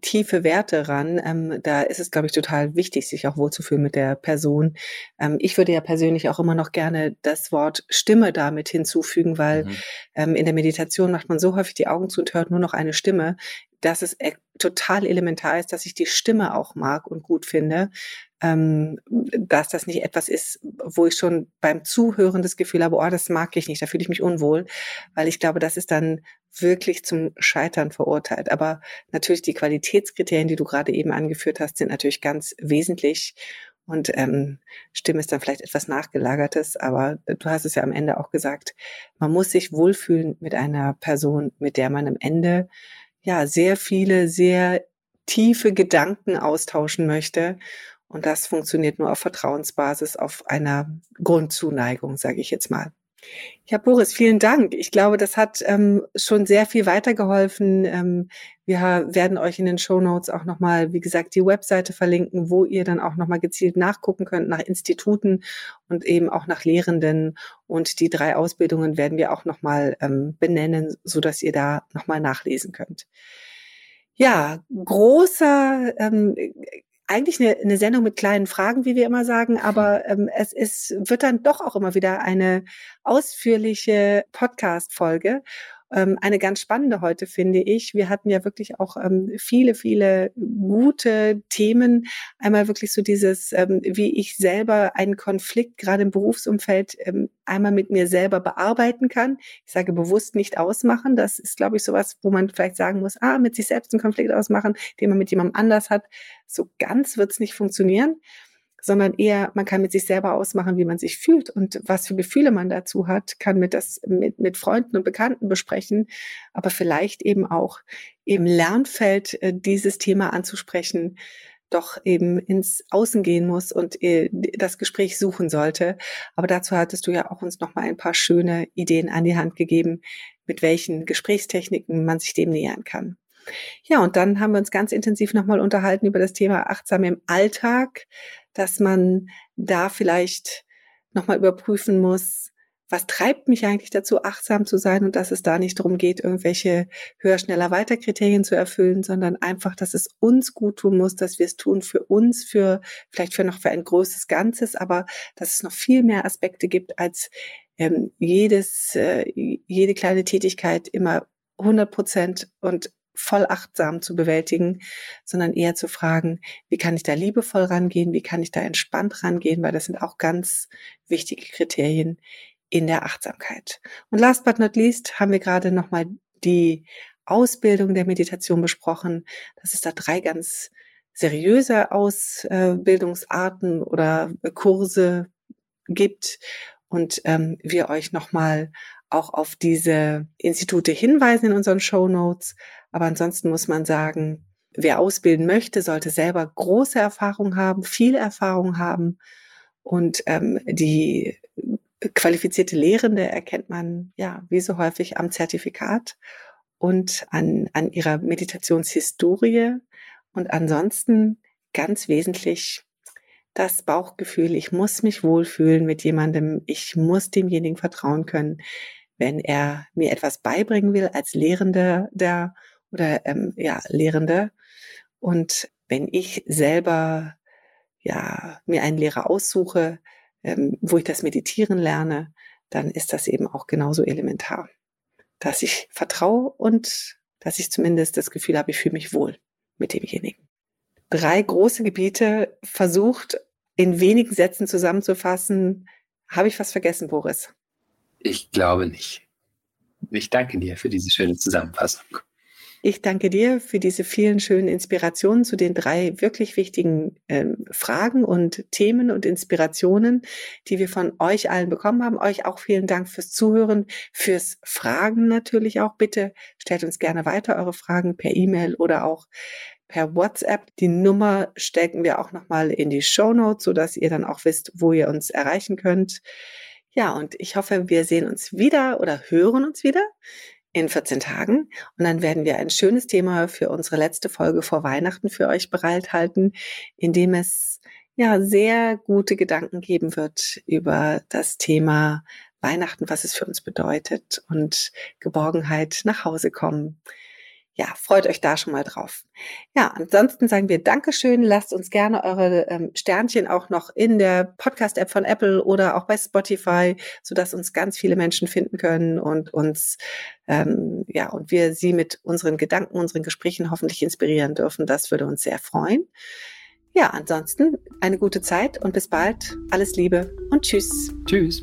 tiefe Werte ran. Ähm, da ist es, glaube ich, total wichtig, sich auch wohlzufühlen mit der Person. Ähm, ich würde ja persönlich auch immer noch gerne das Wort Stimme damit hinzufügen, weil mhm. ähm, in der Meditation macht man so häufig die Augen zu und hört nur noch eine Stimme, dass es total elementar ist, dass ich die Stimme auch mag und gut finde ähm, dass das nicht etwas ist, wo ich schon beim Zuhören das Gefühl habe, oh, das mag ich nicht, da fühle ich mich unwohl, weil ich glaube, das ist dann wirklich zum Scheitern verurteilt. Aber natürlich die Qualitätskriterien, die du gerade eben angeführt hast, sind natürlich ganz wesentlich. Und ähm, Stimme ist dann vielleicht etwas nachgelagertes, aber du hast es ja am Ende auch gesagt, man muss sich wohlfühlen mit einer Person, mit der man am Ende ja sehr viele, sehr tiefe Gedanken austauschen möchte und das funktioniert nur auf Vertrauensbasis, auf einer Grundzuneigung, sage ich jetzt mal. Ja, Boris, vielen Dank. Ich glaube, das hat ähm, schon sehr viel weitergeholfen. Ähm, wir werden euch in den Show Notes auch nochmal, wie gesagt, die Webseite verlinken, wo ihr dann auch nochmal gezielt nachgucken könnt nach Instituten und eben auch nach Lehrenden. Und die drei Ausbildungen werden wir auch nochmal ähm, benennen, so dass ihr da nochmal nachlesen könnt. Ja, großer ähm, eigentlich eine, eine Sendung mit kleinen Fragen, wie wir immer sagen, aber ähm, es ist, wird dann doch auch immer wieder eine ausführliche Podcast-Folge. Ähm, eine ganz spannende heute, finde ich. Wir hatten ja wirklich auch ähm, viele, viele gute Themen. Einmal wirklich so dieses, ähm, wie ich selber einen Konflikt gerade im Berufsumfeld ähm, einmal mit mir selber bearbeiten kann. Ich sage bewusst nicht ausmachen. Das ist, glaube ich, sowas, wo man vielleicht sagen muss, ah, mit sich selbst einen Konflikt ausmachen, den man mit jemandem anders hat. So ganz wird es nicht funktionieren sondern eher, man kann mit sich selber ausmachen, wie man sich fühlt und was für Gefühle man dazu hat, kann mit das mit, mit Freunden und Bekannten besprechen, aber vielleicht eben auch im Lernfeld äh, dieses Thema anzusprechen, doch eben ins Außen gehen muss und äh, das Gespräch suchen sollte. Aber dazu hattest du ja auch uns noch mal ein paar schöne Ideen an die Hand gegeben, mit welchen Gesprächstechniken man sich dem nähern kann. Ja, und dann haben wir uns ganz intensiv nochmal unterhalten über das Thema achtsam im Alltag, dass man da vielleicht nochmal überprüfen muss, was treibt mich eigentlich dazu, achtsam zu sein und dass es da nicht darum geht, irgendwelche höher, schneller, weiter Kriterien zu erfüllen, sondern einfach, dass es uns gut tun muss, dass wir es tun für uns, für vielleicht für noch für ein großes Ganzes, aber dass es noch viel mehr Aspekte gibt, als ähm, jedes, äh, jede kleine Tätigkeit immer 100 Prozent und voll achtsam zu bewältigen, sondern eher zu fragen, wie kann ich da liebevoll rangehen, wie kann ich da entspannt rangehen, weil das sind auch ganz wichtige Kriterien in der Achtsamkeit. Und last but not least haben wir gerade nochmal die Ausbildung der Meditation besprochen, dass es da drei ganz seriöse Ausbildungsarten oder Kurse gibt und ähm, wir euch nochmal auch auf diese Institute hinweisen in unseren Show Notes. Aber ansonsten muss man sagen, wer ausbilden möchte, sollte selber große Erfahrung haben, viel Erfahrung haben. Und ähm, die qualifizierte Lehrende erkennt man ja wie so häufig am Zertifikat und an, an ihrer Meditationshistorie. Und ansonsten ganz wesentlich das Bauchgefühl, ich muss mich wohlfühlen mit jemandem, ich muss demjenigen vertrauen können, wenn er mir etwas beibringen will als Lehrende der oder ähm, ja, Lehrende. Und wenn ich selber ja mir einen Lehrer aussuche, ähm, wo ich das Meditieren lerne, dann ist das eben auch genauso elementar, dass ich vertraue und dass ich zumindest das Gefühl habe, ich fühle mich wohl mit demjenigen. drei große Gebiete versucht, in wenigen Sätzen zusammenzufassen. Habe ich was vergessen, Boris? Ich glaube nicht. Ich danke dir für diese schöne Zusammenfassung. Ich danke dir für diese vielen schönen Inspirationen zu den drei wirklich wichtigen ähm, Fragen und Themen und Inspirationen, die wir von euch allen bekommen haben. Euch auch vielen Dank fürs Zuhören, fürs Fragen natürlich auch. Bitte stellt uns gerne weiter eure Fragen per E-Mail oder auch per WhatsApp. Die Nummer stecken wir auch nochmal in die Show Notes, sodass ihr dann auch wisst, wo ihr uns erreichen könnt. Ja, und ich hoffe, wir sehen uns wieder oder hören uns wieder in 14 Tagen. Und dann werden wir ein schönes Thema für unsere letzte Folge vor Weihnachten für euch bereithalten, in dem es ja sehr gute Gedanken geben wird über das Thema Weihnachten, was es für uns bedeutet und Geborgenheit nach Hause kommen ja, freut euch da schon mal drauf. Ja, ansonsten sagen wir Dankeschön. Lasst uns gerne eure ähm, Sternchen auch noch in der Podcast-App von Apple oder auch bei Spotify, sodass uns ganz viele Menschen finden können und uns, ähm, ja, und wir sie mit unseren Gedanken, unseren Gesprächen hoffentlich inspirieren dürfen. Das würde uns sehr freuen. Ja, ansonsten eine gute Zeit und bis bald. Alles Liebe und tschüss. Tschüss.